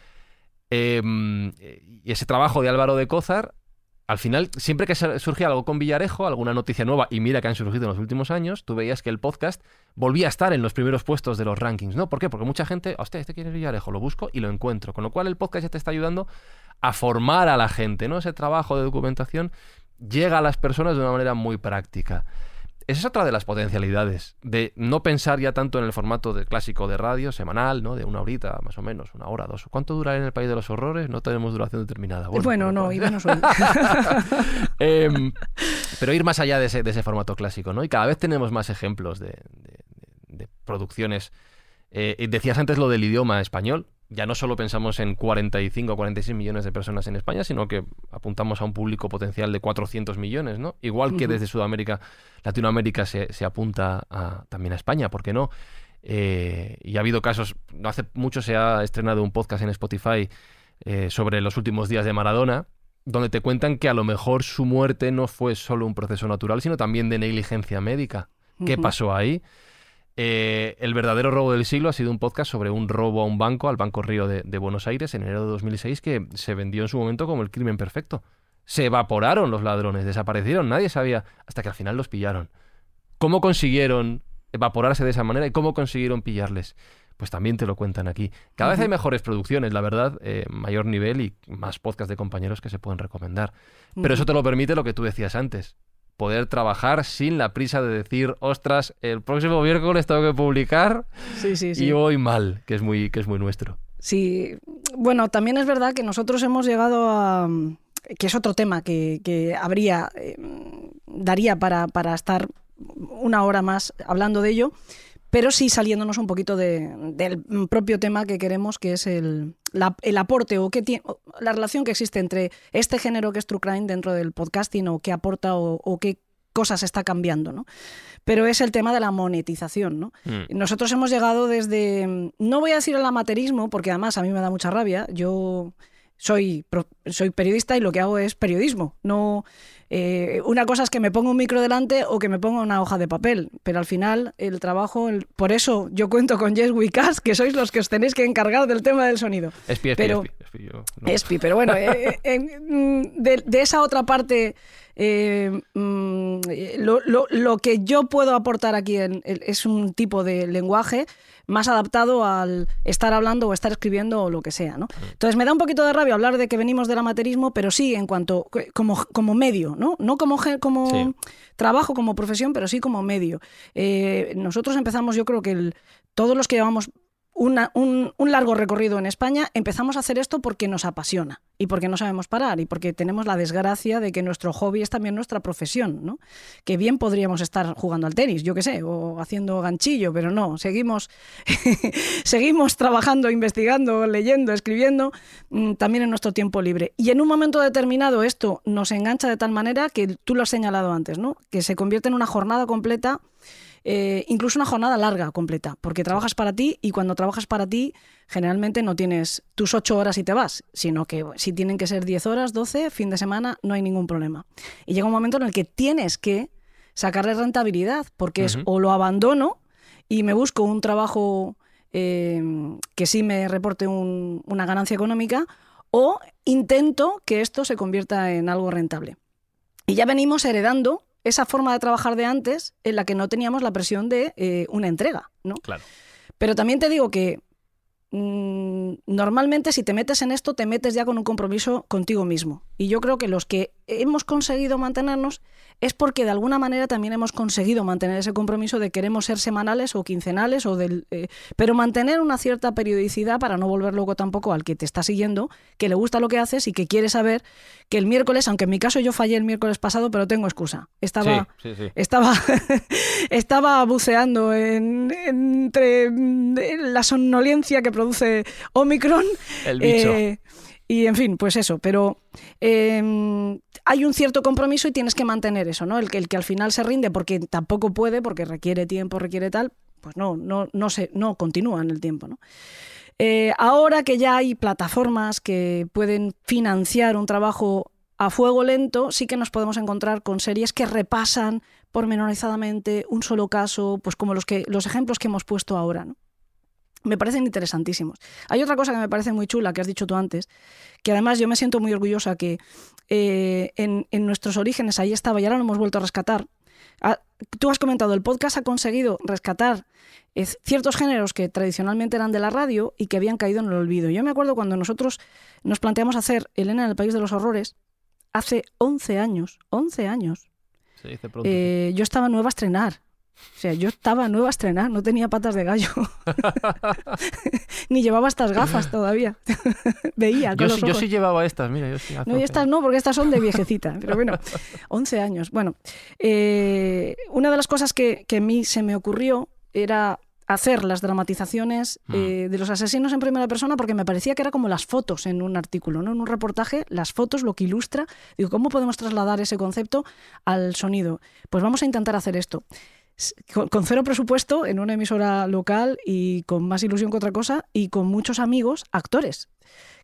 Eh, y ese trabajo de Álvaro de Cózar, al final, siempre que surgía algo con Villarejo, alguna noticia nueva, y mira que han surgido en los últimos años, tú veías que el podcast volvía a estar en los primeros puestos de los rankings, ¿no? ¿Por qué? Porque mucha gente, hostia, este quiere Villarejo, lo busco y lo encuentro. Con lo cual el podcast ya te está ayudando a formar a la gente, ¿no? Ese trabajo de documentación llega a las personas de una manera muy práctica. Esa es otra de las potencialidades, de no pensar ya tanto en el formato de clásico de radio, semanal, ¿no? De una horita, más o menos, una hora, dos. ¿Cuánto dura en el País de los Horrores? No tenemos duración determinada. Bueno, no, y menos hoy. Em, pero ir más allá de ese, de ese, formato clásico, ¿no? Y cada vez tenemos más ejemplos de, de producciones. Eh, decías antes lo del idioma español ya no solo pensamos en 45 o 46 millones de personas en España, sino que apuntamos a un público potencial de 400 millones, ¿no? Igual que desde Sudamérica, Latinoamérica se, apunta también a España, ¿por qué no? Eh, y ha habido casos, no hace mucho se ha estrenado un podcast en Spotify eh, sobre los últimos días de Maradona, donde te cuentan que a lo mejor su muerte no fue solo un proceso natural, sino también de negligencia médica. ¿Qué pasó ahí? Eh, el verdadero robo del siglo ha sido un podcast sobre un robo a un banco, al Banco Río de, Buenos Aires, en enero de 2006, que se vendió en su momento como el crimen perfecto. Se evaporaron los ladrones, desaparecieron, nadie sabía, hasta que al final los pillaron. ¿Cómo consiguieron evaporarse de esa manera y cómo consiguieron pillarles? Pues también te lo cuentan aquí. Cada vez hay mejores producciones, la verdad, eh, mayor nivel y más podcasts de compañeros que se pueden recomendar. Pero eso te lo permite lo que tú decías antes, poder trabajar sin la prisa de decir, ostras, el próximo miércoles tengo que publicar y hoy mal, que es muy, que es muy nuestro. Sí, bueno, también es verdad que nosotros hemos llegado a que es otro tema que, habría, eh, daría para, para estar una hora más hablando de ello, pero sí saliéndonos un poquito del propio tema que queremos, que es el, aporte o, qué la relación que existe entre este género que es True Crime dentro del podcasting o qué aporta o, qué cosas está cambiando, ¿no? Pero es el tema de la monetización, ¿no? Mm. Nosotros hemos llegado desde, no voy a decir el amateurismo, porque además a mí me da mucha rabia, yo soy, soy periodista y lo que hago es periodismo, no eh, una cosa es que me ponga un micro delante o que me ponga una hoja de papel, pero al final el trabajo, por eso yo cuento con Yes Cast, que sois los que os tenéis que encargar del tema del sonido. Espi, pero, espi, pero bueno, eh, eh, mm, de, esa otra parte... Mm, lo, que yo puedo aportar aquí es un tipo de lenguaje más adaptado al estar hablando o estar escribiendo o lo que sea. ¿no? Entonces me da un poquito de rabia hablar de que venimos del amateurismo, pero sí en cuanto como, como medio, ¿no? No como, como trabajo, como profesión, pero sí como medio. Eh, nosotros empezamos, yo creo que el, todos los que llevamos un, largo recorrido en España, empezamos a hacer esto porque nos apasiona y porque no sabemos parar y porque tenemos la desgracia de que nuestro hobby es también nuestra profesión, ¿no? Que bien podríamos estar jugando al tenis, yo qué sé, o haciendo ganchillo, pero no, seguimos, seguimos trabajando, investigando, leyendo, escribiendo, mm, también en nuestro tiempo libre. Y en un momento determinado esto nos engancha de tal manera que tú lo has señalado antes, ¿no? Que se convierte en una jornada completa eh, incluso una jornada larga, completa, porque trabajas para ti y cuando trabajas para ti generalmente no tienes tus ocho horas y te vas, sino que si tienen que ser diez horas, doce, fin de semana, no hay ningún problema. Y llega un momento en el que tienes que sacarle rentabilidad, porque es o lo abandono y me busco un trabajo eh, que sí me reporte una ganancia económica, o intento que esto se convierta en algo rentable. Y ya venimos heredando esa forma de trabajar de antes en la que no teníamos la presión de eh, una entrega, ¿no? Claro. Pero también te digo que mm, normalmente si te metes en esto, te metes ya con un compromiso contigo mismo. Y yo creo que los que hemos conseguido mantenernos es porque de alguna manera también hemos conseguido mantener ese compromiso de queremos ser semanales o quincenales, o del, eh, pero mantener una cierta periodicidad para no volver luego tampoco al que te está siguiendo, que le gusta lo que haces y que quiere saber que el miércoles, aunque en mi caso yo fallé el miércoles pasado, pero tengo excusa. Estaba, estaba, estaba buceando entre la somnolencia que produce Omicron. El bicho. Eh, y en fin, pues eso, pero em, hay un cierto compromiso y tienes que mantener eso, ¿no? El que, el que al final se rinde porque tampoco puede, porque requiere tiempo, requiere tal, pues no, no, no, se, no continúa en el tiempo, ¿no? Eh, ahora que ya hay plataformas que pueden financiar un trabajo a fuego lento, sí que nos podemos encontrar con series que repasan pormenorizadamente un solo caso, pues como los, que, los ejemplos que hemos puesto ahora, ¿no? Me parecen interesantísimos. Hay otra cosa que me parece muy chula, que has dicho tú antes, que además yo me siento muy orgullosa que eh, en, nuestros orígenes ahí estaba y ahora lo hemos vuelto a rescatar. Ah, tú has comentado, el podcast ha conseguido rescatar eh, ciertos géneros que tradicionalmente eran de la radio y que habían caído en el olvido. Yo me acuerdo cuando nosotros nos planteamos hacer Elena en el País de los Horrores, hace 11 años, 11 años, Se dice pronto. Eh, yo estaba nueva a estrenar. O sea, yo estaba nueva a estrenar, no tenía patas de gallo. Ni llevaba estas gafas todavía. Veía con yo, los sí, yo sí llevaba estas, mira, yo sí. No, y estas no, porque estas son de viejecita. Pero bueno, 11 años. Bueno, eh, una de las cosas que, que a mí se me ocurrió era hacer las dramatizaciones Mm. eh, de los asesinos en primera persona porque me parecía que era como las fotos en un artículo, ¿no? En un reportaje, las fotos, lo que ilustra. Digo, ¿cómo podemos trasladar ese concepto al sonido? Pues vamos a intentar hacer esto. Con cero presupuesto en una emisora local y con más ilusión que otra cosa y con muchos amigos actores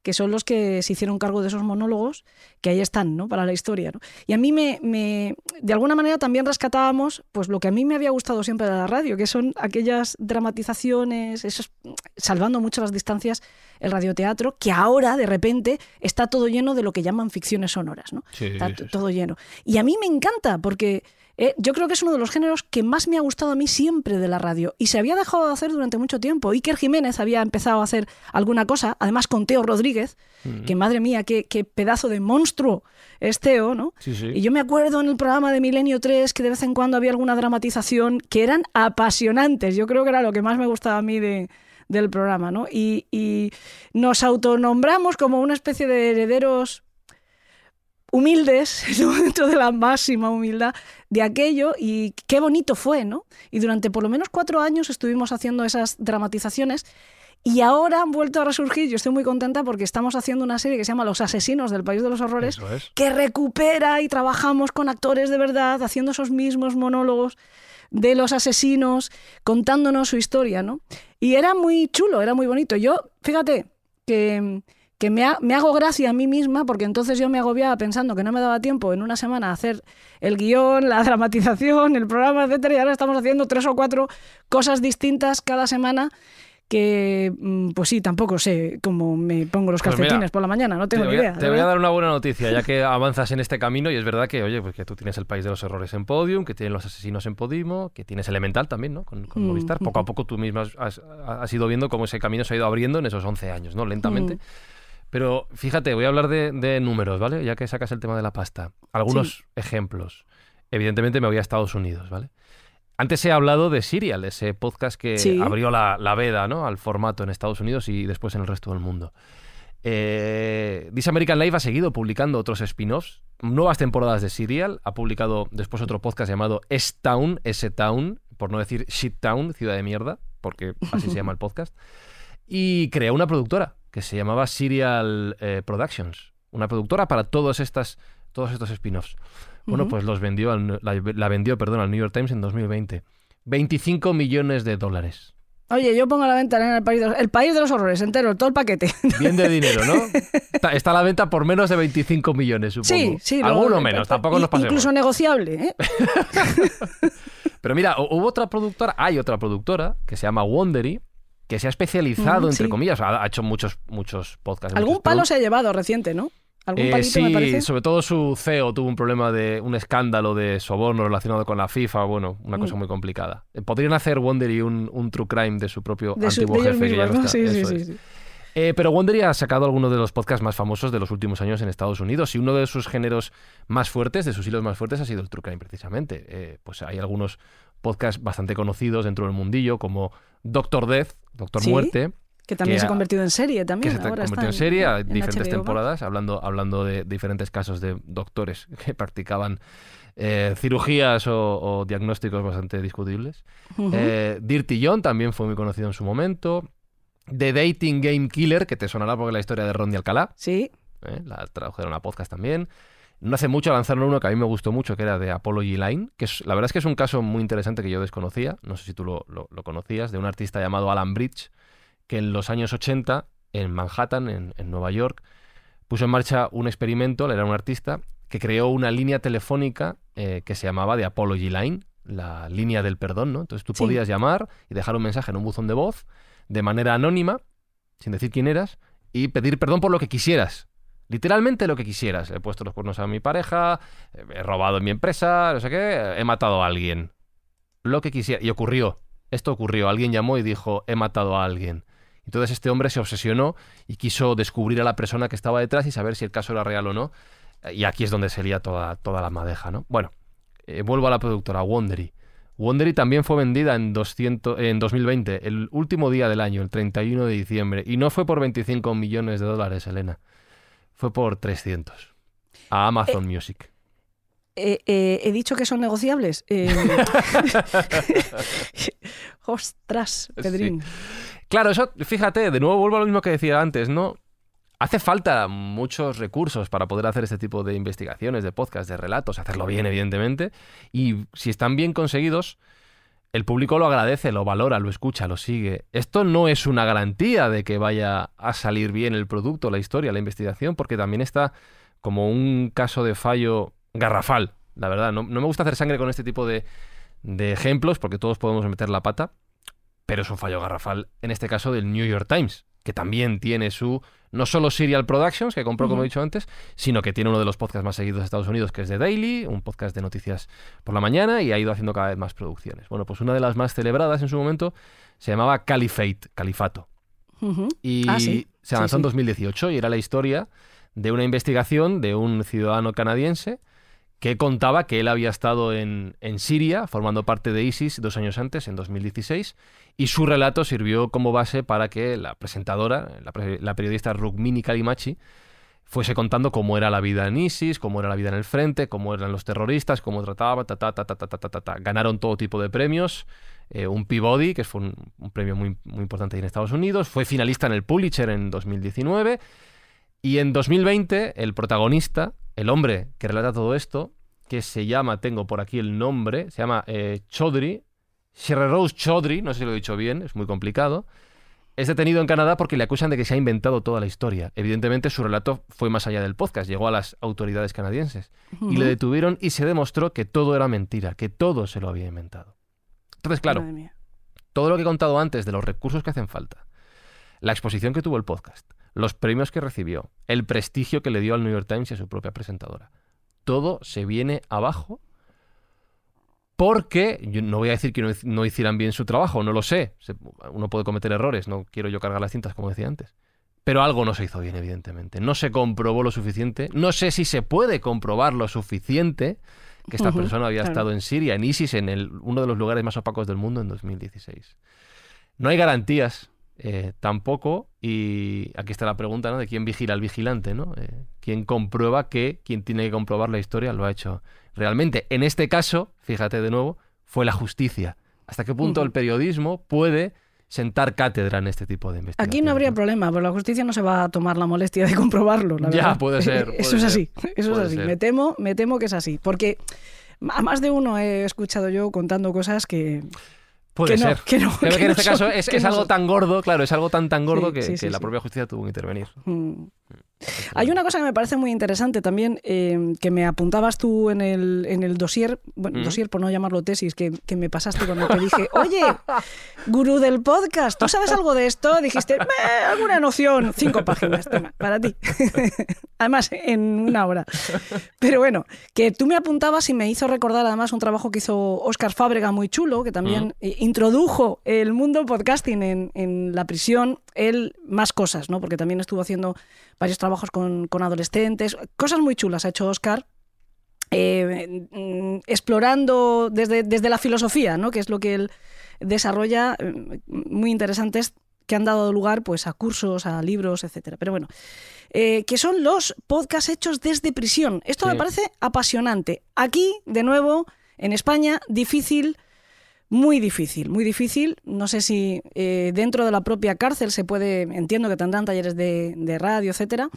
que son los que se hicieron cargo de esos monólogos que ahí están, ¿no? Para la historia, ¿no? Y a mí me, me- de alguna manera también rescatábamos, pues lo que a mí me había gustado siempre de la radio, que son aquellas dramatizaciones, esos, salvando mucho las distancias, el radioteatro, que ahora de repente está todo lleno de lo que llaman ficciones sonoras, ¿no? Sí, Está sí, t- sí. todo lleno. Y a mí me encanta porque eh, yo creo que es uno de los géneros que más me ha gustado a mí siempre de la radio y se había dejado de hacer durante mucho tiempo. Iker Jiménez había empezado a hacer alguna cosa, además con Teo Rodríguez, Mm. que madre mía, qué, qué pedazo de monstruo es Teo, ¿no? Sí, sí. Y yo me acuerdo en el programa de Milenio 3 que de vez en cuando había alguna dramatización que eran apasionantes. Yo creo que era lo que más me gustaba a mí de, del programa, ¿no? Y, y nos autonombramos como una especie de herederos humildes, ¿no? dentro de la máxima humildad de aquello y qué bonito fue, ¿no? Y durante por lo menos cuatro años estuvimos haciendo esas dramatizaciones y ahora han vuelto a resurgir. Yo estoy muy contenta porque estamos haciendo una serie que se llama Los Asesinos del País de los Horrores, es. que recupera y trabajamos con actores de verdad, haciendo esos mismos monólogos de los asesinos, contándonos su historia, ¿no? Y era muy chulo, era muy bonito. Yo, fíjate, que, que me, ha- me hago gracia a mí misma, porque entonces yo me agobiaba pensando que no me daba tiempo en una semana hacer el guion, la dramatización, el programa, etcétera, y ahora estamos haciendo tres o cuatro cosas distintas cada semana que, mm, pues sí, tampoco sé cómo me pongo los Pues mira, calcetines por la mañana, no tengo te ni idea. a, te voy a dar una buena noticia, ya que avanzas en este camino y es verdad que, oye, pues que tú tienes el País de los Errores en Podium, que tienes los asesinos en Podimo, que tienes Elemental también, ¿no? Con, con Mm, Movistar. Poco a poco tú misma has, ido viendo cómo ese camino se ha ido abriendo en esos 11 años, ¿no? Lentamente. Mm. Pero fíjate, voy a hablar de, de números, ¿vale? Ya que sacas el tema de la pasta. Algunos ejemplos. Evidentemente me voy a Estados Unidos, ¿vale? Antes he hablado de Serial, ese podcast que Sí. abrió la, la veda ¿no? al formato en Estados Unidos y después en el resto del mundo. Eh, This American Life ha seguido publicando otros spin-offs, nuevas temporadas de Serial, ha publicado después otro podcast llamado S-Town, S-Town, por no decir Shit Town, ciudad de mierda, porque así se llama el podcast, y creó una productora que se llamaba Serial eh, Productions, una productora para todos, estas, todos estos spin-offs. Bueno, pues los vendió al- la, la vendió perdón, al New York Times en 2020. 25 millones de dólares. Oye, yo pongo a la venta en el país, de los, el país de los horrores entero, todo el paquete. Bien de dinero, ¿no? Está, está a la venta por menos de 25 millones, supongo. Sí, sí. Alguno menos, tampoco nos pasemos. Incluso negociable, ¿eh? Pero mira, hu- hubo otra productora, hay otra productora que se llama Wondery, que se ha especializado, Mm, entre sí. comillas, ha, ha hecho muchos, muchos podcasts. Algún muchos palo se ha llevado reciente, ¿no? Algún Eh, palito, sí, me parece. sobre todo su CEO tuvo un problema de un escándalo de soborno relacionado con la FIFA, bueno, una cosa Mm. muy complicada. Eh, Podrían hacer Wondery un, un true crime de su propio De, su- antiguo de jefe. que ya mismos, no está. Sí, sí, sí, sí. Eh, pero Wondery ha sacado algunos de los podcasts más famosos de los últimos años en Estados Unidos y uno de sus géneros más fuertes, de sus hilos más fuertes, ha sido el True Crime precisamente. Eh, pues hay algunos podcasts bastante conocidos dentro del mundillo como Doctor Death, Doctor Sí, Muerte, Que también que se ha ha- convertido en serie que también. se te- ahora está convirtió en serie en diferentes temporadas, hablando, hablando de diferentes casos de doctores que practicaban eh, cirugías o, o diagnósticos bastante discutibles. Ujú. Eh, Dirty John también fue muy conocido en su momento. The Dating Game Killer, que te sonará porque es la historia de Ronnie Alcalá, Sí, ¿eh? la tradujeron a podcast también. No hace mucho lanzaron uno que a mí me gustó mucho, que era de Apology Line, que es, la verdad es que es un caso muy interesante que yo desconocía, no sé si tú lo, lo- lo conocías, de un artista llamado Alan Bridge, que en los años 80, en Manhattan, en, en Nueva York, puso en marcha un experimento, era un artista, que creó una línea telefónica eh, que se llamaba de Apology Line, la línea del perdón, ¿no? Entonces tú Sí. podías llamar y dejar un mensaje en un buzón de voz de manera anónima, sin decir quién eras, y pedir perdón por lo que quisieras. Literalmente lo que quisieras. He puesto los cuernos a mi pareja, he robado en mi empresa, no sé qué, he matado a alguien. Lo que quisiera. Y ocurrió. Esto ocurrió. Alguien llamó y dijo, he matado a alguien. Entonces este hombre se obsesionó y quiso descubrir a la persona que estaba detrás y saber si el caso era real o no. Y aquí es donde sería toda, toda la madeja, ¿no? Bueno, Eh, vuelvo a la productora, Wondery. Wondery también fue vendida en, 200, en 2020, el último día del año, el 31 de diciembre. Y no fue por 25 millones de dólares, Elena. Fue por 300. A Amazon Music. Eh, eh, he dicho que son negociables. Eh, Ostras, Pedrín. Sí. Claro, eso, fíjate, de nuevo vuelvo a lo mismo que decía antes, ¿no? Hace falta muchos recursos para poder hacer este tipo de investigaciones, de podcast, de relatos, hacerlo bien, evidentemente. Y si están bien conseguidos, el público lo agradece, lo valora, lo escucha, lo sigue. Esto no es una garantía de que vaya a salir bien el producto, la historia, la investigación, porque también está como un caso de fallo garrafal, la verdad. No, no me gusta hacer sangre con este tipo de, de ejemplos, porque todos podemos meter la pata, pero es un fallo garrafal, en este caso del New York Times, que también tiene su, no solo Serial Productions, que compró, como he dicho antes, sino que tiene uno de los podcasts más seguidos de Estados Unidos, que es The Daily, un podcast de noticias por la mañana, y ha ido haciendo cada vez más producciones. Bueno, pues una de las más celebradas en su momento se llamaba Caliphate, Califato. Y Ah, sí. se lanzó Sí, en sí. 2018 y era la historia de una investigación de un ciudadano canadiense que contaba que él había estado en, en, Siria formando parte de ISIS dos años antes, en 2016, y su relato sirvió como base para que la presentadora, la, periodista Rukmini Kalimachi, fuese contando cómo era la vida en ISIS, cómo era la vida en el frente, cómo eran los terroristas, cómo trataba, ta, ta, ta, ta, ta, ta, ta. Ganaron todo tipo de premios. Eh, un Peabody, que fue un, premio muy, muy importante ahí en Estados Unidos. Fue finalista en el Pulitzer en 2019. Y en 2020, el protagonista, el hombre que relata todo esto, que se llama, tengo por aquí el nombre, se llama eh, Chaudhry, Rose Chaudhry, no sé si lo he dicho bien, es muy complicado, es detenido en Canadá porque le acusan de que se ha inventado toda la historia. Evidentemente, su relato fue más allá del podcast, llegó a las autoridades canadienses y le detuvieron y se demostró que todo era mentira, que todo se lo había inventado. Entonces, claro, todo lo que he contado antes de los recursos que hacen falta, la exposición que tuvo el podcast, los premios que recibió, el prestigio que le dio al New York Times y a su propia presentadora, todo se viene abajo porque, yo no voy a decir que no, no hicieran bien su trabajo, no lo sé, se- uno puede cometer errores, no quiero yo cargar las cintas como decía antes, pero algo no se hizo bien, evidentemente, no se comprobó lo suficiente, no sé si se puede comprobar lo suficiente que esta persona había claro. estado en Siria, en ISIS, en el- uno de los lugares más opacos del mundo en 2016. No hay garantías eh, tampoco, y aquí está la pregunta ¿no? de quién vigila al vigilante, ¿no? Eh, ¿Quién comprueba que quien tiene que comprobar la historia lo ha hecho realmente? En este caso, fíjate de nuevo, fue la justicia. ¿Hasta qué punto el periodismo puede sentar cátedra en este tipo de investigaciones? Aquí no habría ¿no? problema, pero la justicia no se va a tomar la molestia de comprobarlo. La Ya, verdad. puede ser, puede eso es así. Eso puede es así. ser. Me temo, me temo que es así. Porque a más de uno he escuchado yo contando cosas que, Puede que no, ser. que no, que que en no este son- caso es, que es algo son. tan gordo, claro, es algo tan tan gordo Sí, que, sí, que sí, la propia justicia tuvo que intervenir. Mm. Hay una cosa que me parece muy interesante también, eh, que me apuntabas tú en el, en el dossier, bueno, ¿Mm? dossier por no llamarlo tesis, que, que me pasaste cuando te dije, oye, gurú del podcast, ¿tú sabes algo de esto? Dijiste, "Eh, alguna noción, cinco páginas, toma, para ti. además, en una hora. Pero bueno, que tú me apuntabas y me hizo recordar además un trabajo que hizo Óscar Fábrega muy chulo, que también eh, introdujo el mundo podcasting en, en la prisión, él más cosas, ¿no? Porque también estuvo haciendo varios trabajos con, con adolescentes, cosas muy chulas ha hecho Óscar. eh, mm, explorando desde, desde la filosofía, ¿no? que es lo que él desarrolla, eh, muy interesantes que han dado lugar pues, a cursos, a libros, etcétera. Pero bueno, eh, que son los podcasts hechos desde prisión. Esto me parece apasionante. Aquí, de nuevo, en España, difícil, muy difícil, muy difícil. No sé si eh, dentro de la propia cárcel se puede, entiendo que tendrán talleres de, radio, etcétera,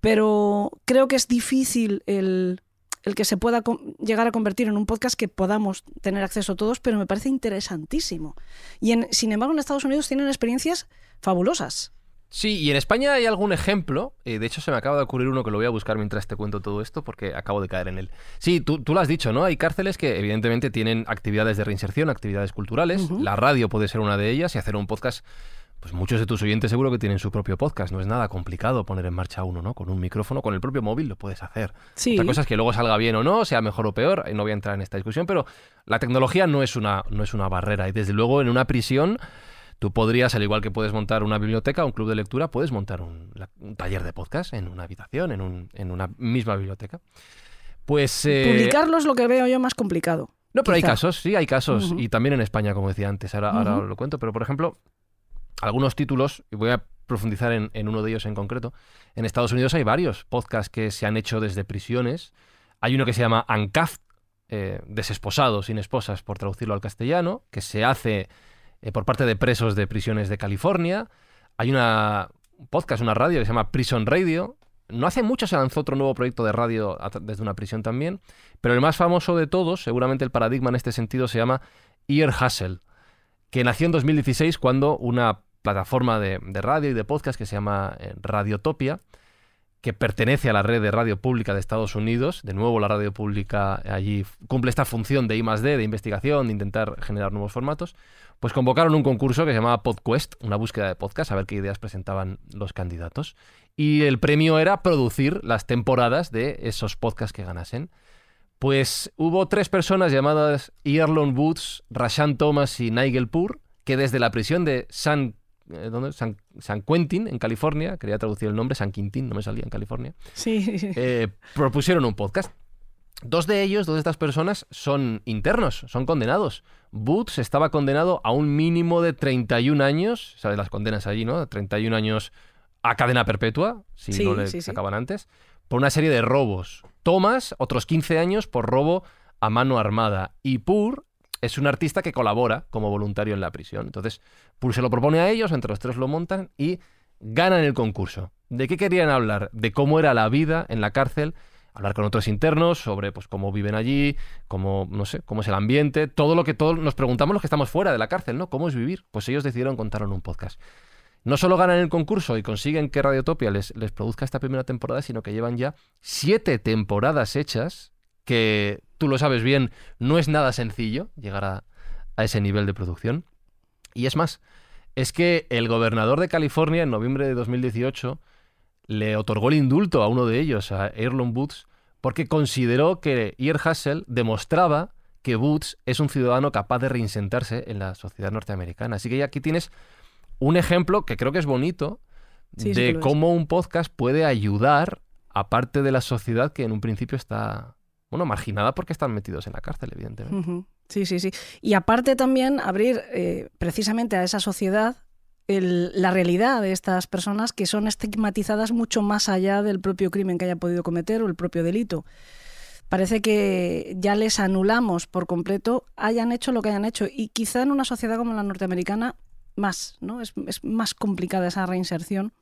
pero creo que es difícil el, el que se pueda llegar a convertir en un podcast que podamos tener acceso todos, pero me parece interesantísimo. Y en, sin embargo, en Estados Unidos tienen experiencias fabulosas. Sí, y en España hay algún ejemplo, eh, de hecho se me acaba de ocurrir uno que lo voy a buscar mientras te cuento todo esto porque acabo de caer en él. Sí, tú, tú lo has dicho, ¿no? Hay cárceles que evidentemente tienen actividades de reinserción, actividades culturales, la radio puede ser una de ellas y hacer un podcast, pues muchos de tus oyentes seguro que tienen su propio podcast, no es nada complicado poner en marcha uno, ¿no? Con un micrófono, con el propio móvil lo puedes hacer. Sí. Otra cosa es que luego salga bien o no, sea mejor o peor, eh, no voy a entrar en esta discusión, pero la tecnología no es una, no es una barrera y desde luego en una prisión tú podrías, al igual que puedes montar una biblioteca, un club de lectura, puedes montar un, taller de podcast en una habitación, en, un- en una misma biblioteca. Pues... eh, Publicarlo es lo que veo yo más complicado. No, pero hay casos, sí, hay casos. Y también en España, como decía antes. Ahora, ahora Ujú. lo cuento. Pero, por ejemplo, algunos títulos, y voy a profundizar en, en uno de ellos en concreto. En Estados Unidos hay varios podcasts que se han hecho desde prisiones. Hay uno que se llama Uncuffed, eh, desesposados, sin esposas, por traducirlo al castellano, que se hace eh, por parte de presos de prisiones de California. Hay una un podcast, una radio que se llama Prison Radio. No hace mucho se lanzó otro nuevo proyecto de radio desde una prisión también, pero el más famoso de todos, seguramente el paradigma en este sentido, se llama Ear Hustle, que nació en 2016 cuando una plataforma de, de radio y de podcast que se llama eh, Radiotopia, que pertenece a la red de radio pública de Estados Unidos, de nuevo la radio pública allí cumple esta función de I de investigación, de intentar generar nuevos formatos, pues convocaron un concurso que se llamaba PodQuest, una búsqueda de podcast, a ver qué ideas presentaban los candidatos. Y el premio era producir las temporadas de esos podcasts que ganasen. Pues hubo tres personas llamadas Earlon Woods, Rashan Thomas y Nigel Poor, que desde la prisión de San, eh, ¿dónde? San, San Quentin, en California, quería traducir el nombre, San Quintín, no me salía en California, Sí, eh, propusieron un podcast. Dos de ellos, dos de estas personas, son internos, son condenados. Boots estaba condenado a un mínimo de 31 años, ¿sabes las condenas allí, no? 31 años a cadena perpetua, si Sí, no le sí. sacaban antes, por una serie de robos. Thomas, otros 15 años por robo a mano armada. Y Pur es un artista que colabora como voluntario en la prisión. Entonces, Pur se lo propone a ellos, entre los tres lo montan y ganan el concurso. ¿De qué querían hablar? De cómo era la vida en la cárcel, hablar con otros internos sobre pues cómo viven allí, cómo no sé, cómo es el ambiente, todo lo que todos nos preguntamos los que estamos fuera de la cárcel, ¿no? ¿Cómo es vivir? Pues ellos decidieron contarlo en un podcast. No solo ganan el concurso y consiguen que Radiotopia les, les produzca esta primera temporada, sino que llevan ya siete temporadas hechas, que tú lo sabes bien, no es nada sencillo llegar a, a ese nivel de producción. Y es más, es que el gobernador de California en noviembre de 2018 le otorgó el indulto a uno de ellos, a Erlon Boots, porque consideró que Ear Hustle demostraba que Boots es un ciudadano capaz de reinsentarse en la sociedad norteamericana. Así que ya aquí tienes un ejemplo que creo que es bonito Sí, de es. cómo un podcast puede ayudar a parte de la sociedad que en un principio está, bueno, marginada porque están metidos en la cárcel, evidentemente. Sí, sí, sí. Y aparte también abrir eh, precisamente a esa sociedad la realidad de estas personas que son estigmatizadas mucho más allá del propio crimen que haya podido cometer o el propio delito. Parece que ya les anulamos por completo, hayan hecho lo que hayan hecho. Y quizá en una sociedad como la norteamericana, más, ¿no? Es, es más complicada esa reinserción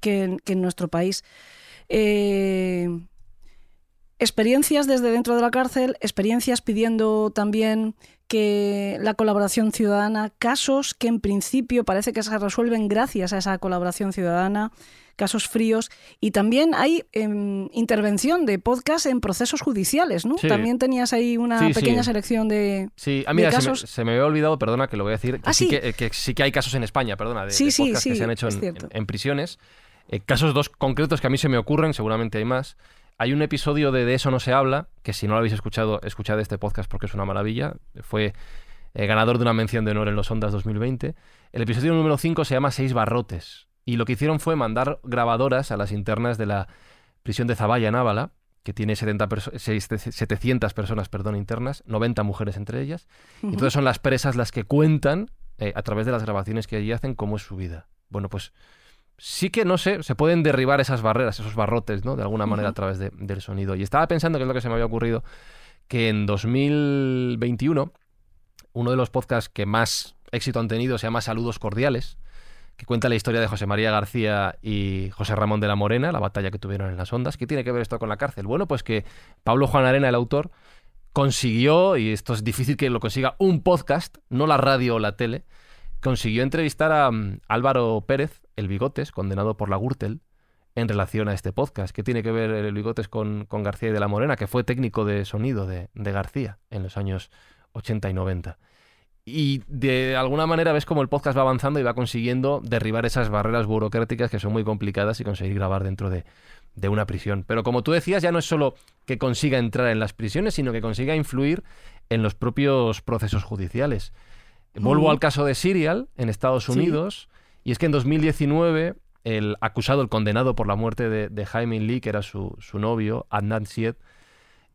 que en, que en nuestro país. Eh, experiencias desde dentro de la cárcel, experiencias pidiendo también que la colaboración ciudadana, casos que en principio parece que se resuelven gracias a esa colaboración ciudadana, casos fríos, y también hay em, intervención de podcast en procesos judiciales, ¿no? Sí. También tenías ahí una Sí, sí. pequeña selección de... Sí, ah, de mira, se me, casos- se me había olvidado, perdona que lo voy a decir, que, Ah, sí, sí. que, que sí que hay casos en España, perdona, de, Sí, de podcasts que se han hecho en- en prisiones. Eh, casos dos concretos que a mí se me ocurren, seguramente hay más. Hay un episodio de De eso no se habla, que si no lo habéis escuchado, escuchad este podcast porque es una maravilla. Fue eh, ganador de una mención de honor en los Ondas 2020. El episodio número 5 se llama Seis barrotes. Y lo que hicieron fue mandar grabadoras a las internas de la prisión de Zaballa, en Ábala, que tiene 70 perso- seis- 700 personas perdón, internas, 90 mujeres entre ellas. Y entonces son las presas las que cuentan, eh, a través de las grabaciones que allí hacen, cómo es su vida. Bueno, pues sí que, no sé, se pueden derribar esas barreras, esos barrotes, ¿no? De alguna manera a través de- del sonido. Y estaba pensando, que es lo que se me había ocurrido, que en 2021 uno de los podcasts que más éxito han tenido se llama Saludos Cordiales, que cuenta la historia de José María García y José Ramón de la Morena, la batalla que tuvieron en las ondas. ¿Qué tiene que ver esto con la cárcel? Bueno, pues que Pablo Juan Arena, el autor, consiguió, y esto es difícil que lo consiga, un podcast, no la radio o la tele, consiguió entrevistar a mm, Álvaro Pérez, el Bigotes, condenado por la Gürtel, en relación a este podcast. ¿Qué tiene que ver el Bigotes con, con García y de la Morena, que fue técnico de sonido de, de García en los años 80 y 90? Y de alguna manera ves como el podcast va avanzando y va consiguiendo derribar esas barreras burocráticas que son muy complicadas y conseguir grabar dentro de, de una prisión. Pero como tú decías, ya no es solo que consiga entrar en las prisiones, sino que consiga influir en los propios procesos judiciales. Vuelvo al caso de Serial en Estados Sí. Y es que en 2019 el acusado, el condenado por la muerte de, de Jaime Lee, que era su, su novio, Adnan Syed,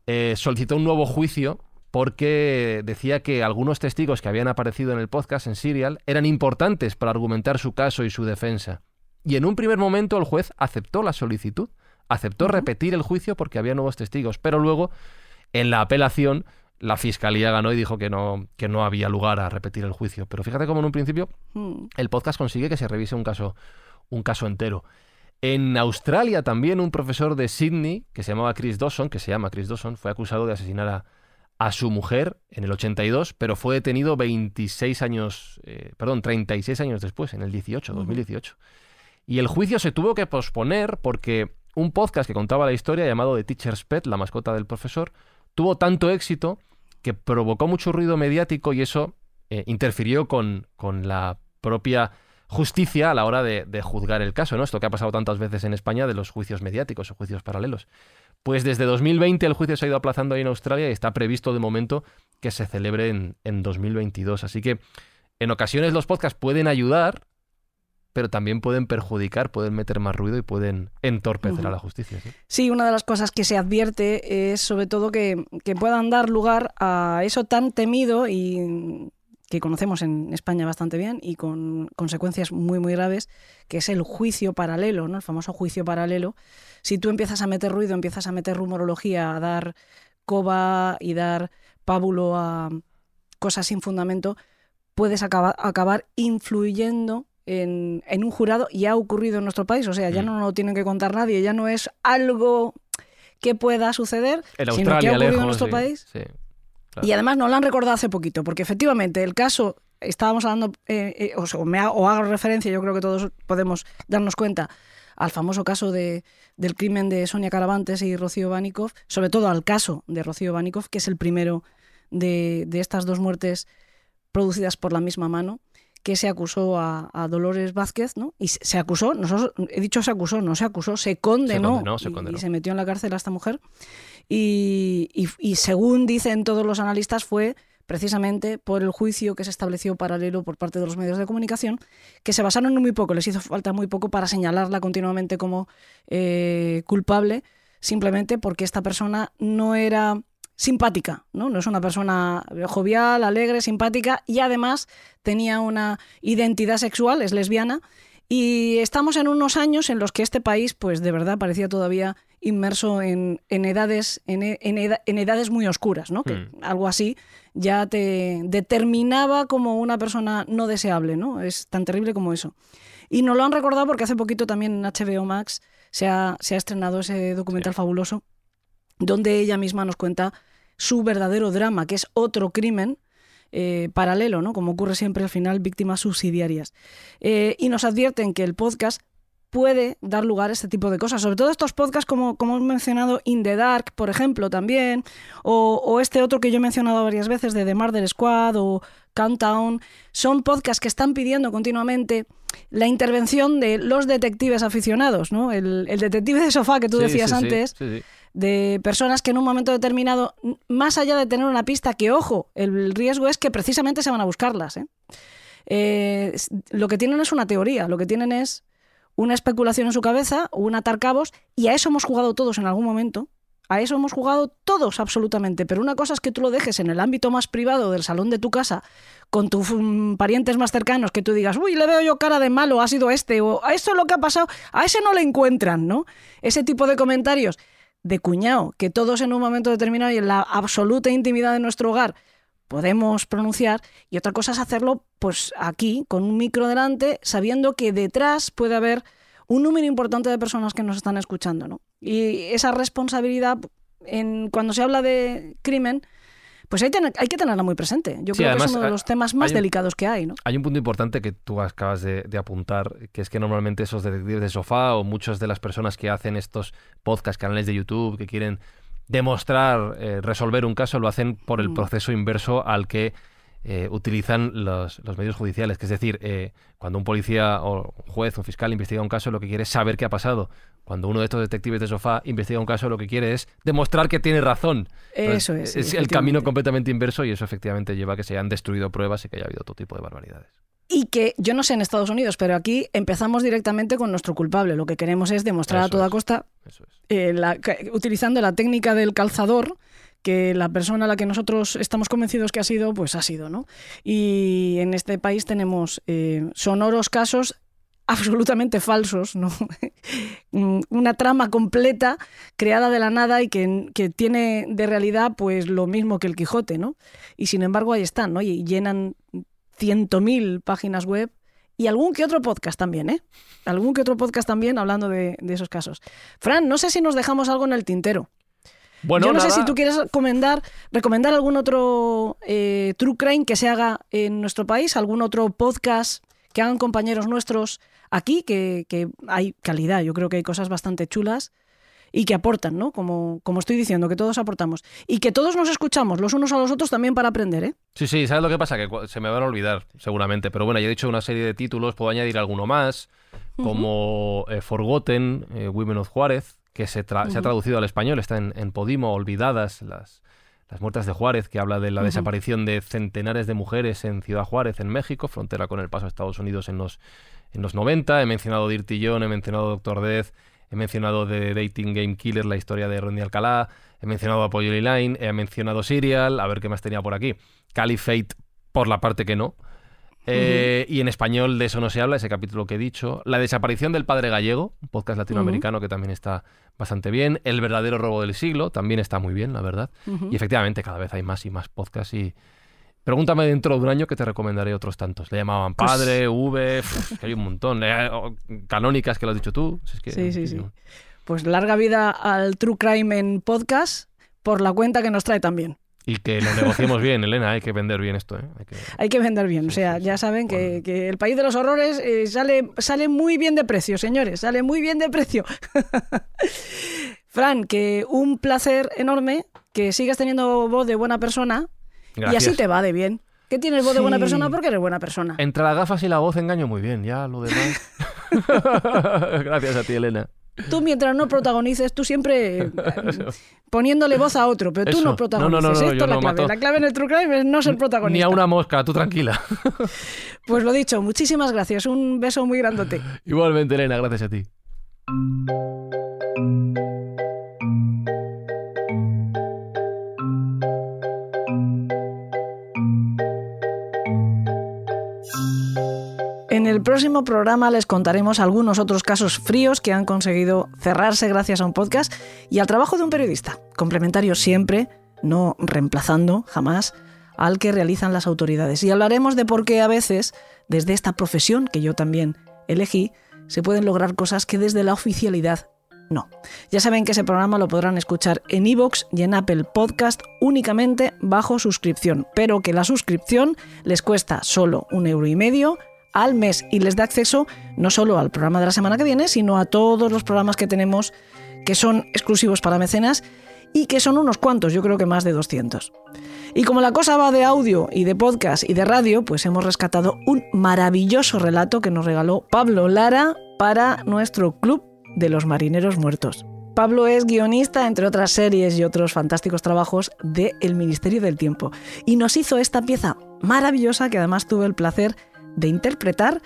eh, solicitó un nuevo juicio porque decía que algunos testigos que habían aparecido en el podcast en Serial eran importantes para argumentar su caso y su defensa. Y en un primer momento el juez aceptó la solicitud, aceptó repetir el juicio porque había nuevos testigos, pero luego en la apelación la fiscalía ganó y dijo que no, que no había lugar a repetir el juicio. Pero fíjate cómo en un principio Mm. el podcast consigue que se revise un caso, un caso entero. En Australia también un profesor de Sydney, que se llamaba Chris Dawson, que se llama Chris Dawson, fue acusado de asesinar a, a su mujer en el 82, pero fue detenido 26 años, eh, perdón, 36 años después, en el 18, 2018. Y el juicio se tuvo que posponer porque un podcast que contaba la historia llamado The Teacher's Pet, la mascota del profesor, tuvo tanto éxito que provocó mucho ruido mediático y eso eh, interfirió con, con la propia justicia a la hora de, de juzgar el caso, ¿no? Esto que ha pasado tantas veces en España de los juicios mediáticos o juicios paralelos. Pues desde 2020 el juicio se ha ido aplazando ahí en Australia y está previsto de momento que se celebre en, en 2022. Así que en ocasiones los podcasts pueden ayudar, pero también pueden perjudicar, pueden meter más ruido y pueden entorpecer a la justicia. ¿sí? Sí, una de las cosas que se advierte es sobre todo que, que puedan dar lugar a eso tan temido y que conocemos en España bastante bien y con consecuencias muy muy graves, que es el juicio paralelo, ¿no? El famoso juicio paralelo. Si tú empiezas a meter ruido, empiezas a meter rumorología, a dar coba y dar pábulo a cosas sin fundamento, puedes acaba- acabar influyendo en, en un jurado y ha ocurrido en nuestro país. O sea, ya Mm. no lo tiene que contar nadie, ya no es algo que pueda suceder, En sino que ha ocurrido lejos. en nuestro sí, país. sí, claro. Y además nos lo han recordado hace poquito, porque efectivamente el caso, estábamos hablando, eh, eh, o, sea, o me ha- o hago referencia, yo creo que todos podemos darnos cuenta, al famoso caso de, del crimen de Sonia Caravantes y Rocío Banikov, sobre todo al caso de Rocío Banikov, que es el primero de, de estas dos muertes producidas por la misma mano, que se acusó a, a Dolores Vázquez, ¿no? Y se, se acusó, nosotros, he dicho se acusó, no se acusó, se condenó, condenó, se y- se metió en la cárcel a esta mujer. Y, y- y según dicen todos los analistas, fue precisamente por el juicio que se estableció paralelo por parte de los medios de comunicación, que se basaron en muy poco, les hizo falta muy poco para señalarla continuamente como eh, culpable, simplemente porque esta persona no era simpática, ¿no? No es una persona jovial, alegre, simpática y además tenía una identidad sexual, es lesbiana. Y estamos en unos años en los que este país, pues de verdad, parecía todavía inmerso en, en edades, en, e- en en edades muy oscuras, ¿no? Que Mm. algo así ya te determinaba como una persona no deseable, ¿no? Es tan terrible como eso. Y nos lo han recordado porque hace poquito también en HBO Max se ha, se ha estrenado ese documental fabuloso donde ella misma nos cuenta su verdadero drama, que es otro crimen eh, paralelo, ¿no? Como ocurre siempre al final, víctimas subsidiarias. Eh, y nos advierten que el podcast puede dar lugar a este tipo de cosas. Sobre todo estos podcasts, como, como hemos mencionado, In the Dark, por ejemplo, también, o, o este otro que yo he mencionado varias veces de The Murder Squad o Countdown, son podcasts que están pidiendo continuamente la intervención de los detectives aficionados, ¿no? El, el detective de sofá que tú Sí, decías sí, sí, antes, sí, sí. De personas que en un momento determinado, más allá de tener una pista, que ojo, el riesgo es que precisamente se van a buscarlas. ¿eh? Eh, lo que tienen es una teoría, lo que tienen es una especulación en su cabeza, un atar cabos, y a eso hemos jugado todos en algún momento. A eso hemos jugado todos absolutamente, pero una cosa es que tú lo dejes en el ámbito más privado del salón de tu casa, con tus mm, parientes más cercanos, que tú digas, uy, le veo yo cara de malo, ha sido este, o a esto es lo que ha pasado, a ese no le encuentran, ¿no? Ese tipo de comentarios de cuñado que todos en un momento determinado y en la absoluta intimidad de nuestro hogar podemos pronunciar y otra cosa es hacerlo pues aquí con un micro delante sabiendo que detrás puede haber un número importante de personas que nos están escuchando ¿no? y esa responsabilidad en, cuando se habla de crimen pues hay, tener- hay que tenerla muy presente yo Sí, creo además, que es uno de los temas más un- delicados que hay ¿no? Hay un punto importante que tú acabas de, de apuntar, que es que normalmente esos detectives de sofá o muchas de las personas que hacen estos podcast, canales de YouTube, que quieren demostrar, eh, resolver un caso, lo hacen por el Mm. proceso inverso al que eh, utilizan los, los medios judiciales. Que es decir, eh, cuando un policía o un juez, un fiscal investiga un caso, lo que quiere es saber qué ha pasado. Cuando uno de estos detectives de sofá investiga un caso, lo que quiere es demostrar que tiene razón. Entonces, eso es Es el camino completamente inverso y eso efectivamente lleva a que se hayan destruido pruebas y que haya habido todo tipo de barbaridades. Y que yo no sé en Estados Unidos, pero aquí empezamos directamente con nuestro culpable. Lo que queremos es demostrar a toda es. costa Eso es. eh, la- utilizando la técnica del calzador que la persona a la que nosotros estamos convencidos que ha sido, pues ha sido, ¿no? Y en este país tenemos eh, sonoros casos absolutamente falsos, ¿no? Una trama completa creada de la nada y que, que tiene de realidad pues lo mismo que el Quijote, ¿no? Y sin embargo ahí están, ¿no? Y llenan ciento mil páginas web y algún que otro podcast también, ¿eh? Algún que otro podcast también hablando de, de esos casos. Fran, no sé si nos dejamos algo en el tintero. Bueno, Yo no sé si tú quieres recomendar, recomendar algún otro eh, True Crime que se haga en nuestro país, algún otro podcast que hagan compañeros nuestros aquí, que, que hay calidad, yo creo que hay cosas bastante chulas y que aportan, ¿no? Como, como estoy diciendo, que todos aportamos. Y que todos nos escuchamos los unos a los otros también para aprender, ¿eh? Sí, sí, ¿sabes lo que pasa? Que se me van a olvidar, seguramente. Pero bueno, ya he dicho una serie de títulos, puedo añadir alguno más, como eh, Forgotten, eh, Women of Juárez, que se, tra- se ha traducido al español, está en, en Podimo, Olvidadas, las, las muertas de Juárez, que habla de la desaparición de centenares de mujeres en Ciudad Juárez, en México, frontera con el paso a Estados Unidos en los, en los 90. He mencionado Dirty John, he mencionado Doctor Death, he mencionado The Dating Game Killer, la historia de Rodney Alcalá, he mencionado Apoyo Line, he mencionado Serial, a ver qué más tenía por aquí. Caliphate, por la parte que no. Eh, Y en español de eso no se habla, ese capítulo que he dicho. La desaparición del padre gallego, un podcast latinoamericano que también está bastante bien. El verdadero robo del siglo, también está muy bien, la verdad. Y efectivamente, cada vez hay más y más podcasts y... Pregúntame dentro de un año que te recomendaré otros tantos. Le llamaban Pues- padre, V, pf, que hay un montón. Canónicas que lo has dicho tú. Si es que- Sí, sí, sí. Pues larga vida al True Crime en podcast por la cuenta que nos trae también. Y que lo negociemos bien, Elena. Hay que vender bien esto. ¿eh? Hay que- Hay que vender bien, o sea, sí, ya saben que, Bueno. que el país de los horrores eh, sale, sale muy bien de precio, señores, sale muy bien de precio. Fran, que un placer enorme, que sigas teniendo voz de buena persona y así te va de bien. Que tienes voz de buena persona porque eres buena persona. Entre las gafas y la voz engaño muy bien, ya lo demás. Gracias a ti, Elena. Tú mientras no protagonices, tú siempre poniéndole voz a otro, pero tú Eso. no protagonices. no, no, no, Esto es la clave. mato. La clave en el True Crime es no ser protagonista. Ni a una mosca, tú tranquila. Pues lo dicho, muchísimas gracias. Un beso muy grandote. Igualmente, Elena, gracias a ti. En el próximo programa les contaremos algunos otros casos fríos que han conseguido cerrarse gracias a un podcast y al trabajo de un periodista, complementario siempre, no reemplazando jamás al que realizan las autoridades. Y hablaremos de por qué a veces, desde esta profesión que yo también elegí, se pueden lograr cosas que desde la oficialidad no. Ya saben que ese programa lo podrán escuchar en iVoox y en Apple Podcast únicamente bajo suscripción, pero que la suscripción les cuesta solo un euro y medio al mes y les da acceso no solo al programa de la semana que viene, sino a todos los programas que tenemos que son exclusivos para mecenas y que son unos cuantos, yo creo que más de 200. Y como la cosa va de audio y de podcast y de radio, pues hemos rescatado un maravilloso relato que nos regaló Pablo Lara para nuestro club de los marineros muertos. Pablo es guionista, entre otras series y otros fantásticos trabajos, de El Ministerio del Tiempo. Y nos hizo esta pieza maravillosa que además tuve el placer de interpretar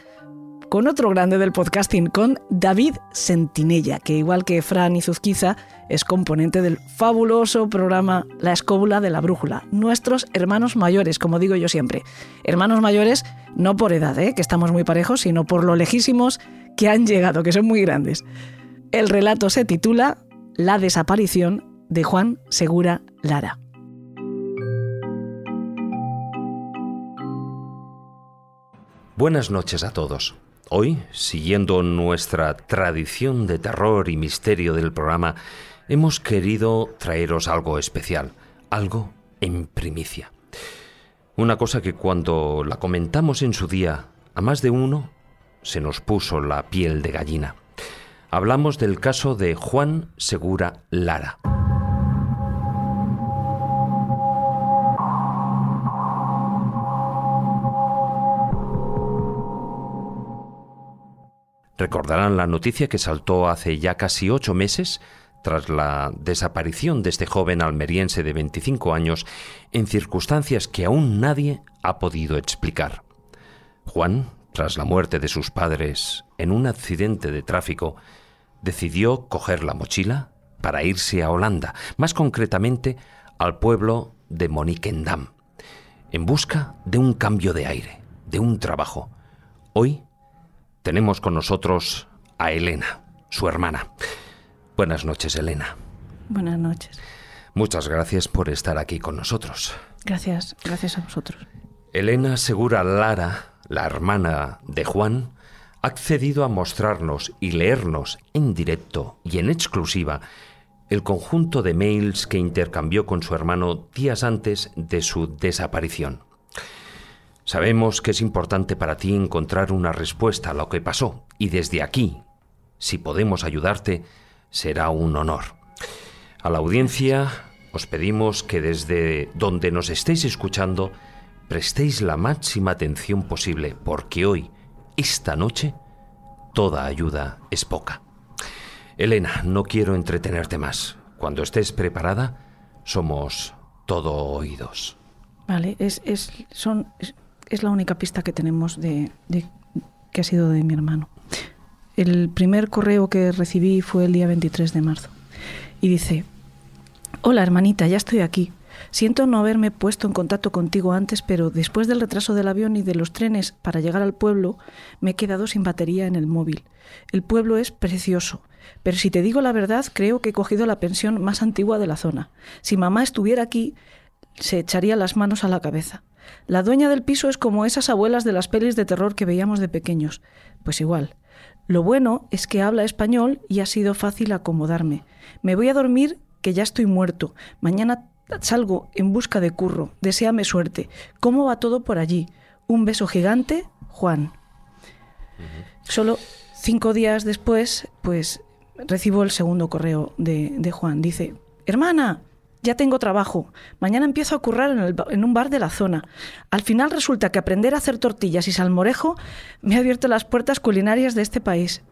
con otro grande del podcasting, con David Sentinella, que igual que Fran Izuzquiza, es componente del fabuloso programa La Escóbula de la Brújula. Nuestros hermanos mayores, como digo yo siempre. Hermanos mayores no por edad, ¿eh? que estamos muy parejos, sino por lo lejísimos que han llegado, que son muy grandes. El relato se titula La desaparición de Juan Segura Lara. Buenas noches a todos. Hoy, siguiendo nuestra tradición de terror y misterio del programa, hemos querido traeros algo especial, algo en primicia. Una cosa que cuando la comentamos en su día a más de uno, se nos puso la piel de gallina. Hablamos del caso de Juan Segura Lara. Recordarán la noticia que saltó hace ya casi ocho meses tras la desaparición de este joven almeriense de 25 años en circunstancias que aún nadie ha podido explicar. Juan, tras la muerte de sus padres en un accidente de tráfico, decidió coger la mochila, para irse a Holanda, más concretamente al pueblo de Monnikendam, en busca de un cambio de aire, de un trabajo. Hoy tenemos con nosotros a Elena, su hermana. Buenas noches, Elena. Buenas noches. Muchas gracias por estar aquí con nosotros. Gracias, gracias a vosotros. Elena Segura Lara, la hermana de Juan, ha accedido a mostrarnos y leernos en directo y en exclusiva el conjunto de mails que intercambió con su hermano días antes de su desaparición. Sabemos que es importante para ti encontrar una respuesta a lo que pasó y desde aquí, si podemos ayudarte, será un honor. A la audiencia os pedimos que desde donde nos estéis escuchando prestéis la máxima atención posible porque hoy, esta noche, toda ayuda es poca. Elena, no quiero entretenerte más. Cuando estés preparada, somos todo oídos. Vale, es, es, son, es la única pista que tenemos de, que ha sido de mi hermano. El primer correo que recibí fue el día 23 de marzo. Y dice, hola hermanita, ya estoy aquí. Siento no haberme puesto en contacto contigo antes, pero después del retraso del avión y de los trenes para llegar al pueblo, me he quedado sin batería en el móvil. El pueblo es precioso, pero si te digo la verdad, creo que he cogido la pensión más antigua de la zona. Si mamá estuviera aquí, se echaría las manos a la cabeza. La dueña del piso es como esas abuelas de las pelis de terror que veíamos de pequeños. Pues igual. Lo bueno es que habla español y ha sido fácil acomodarme. Me voy a dormir que ya estoy muerto. Mañana salgo en busca de curro. Deseame suerte. ¿Cómo va todo por allí? Un beso gigante, Juan. Solo cinco días después, pues recibo el segundo correo de, de Juan. Dice, hermana, ya tengo trabajo. Mañana empiezo a currar en, un bar de la zona. Al final resulta que aprender a hacer tortillas y salmorejo me ha abierto las puertas culinarias de este país.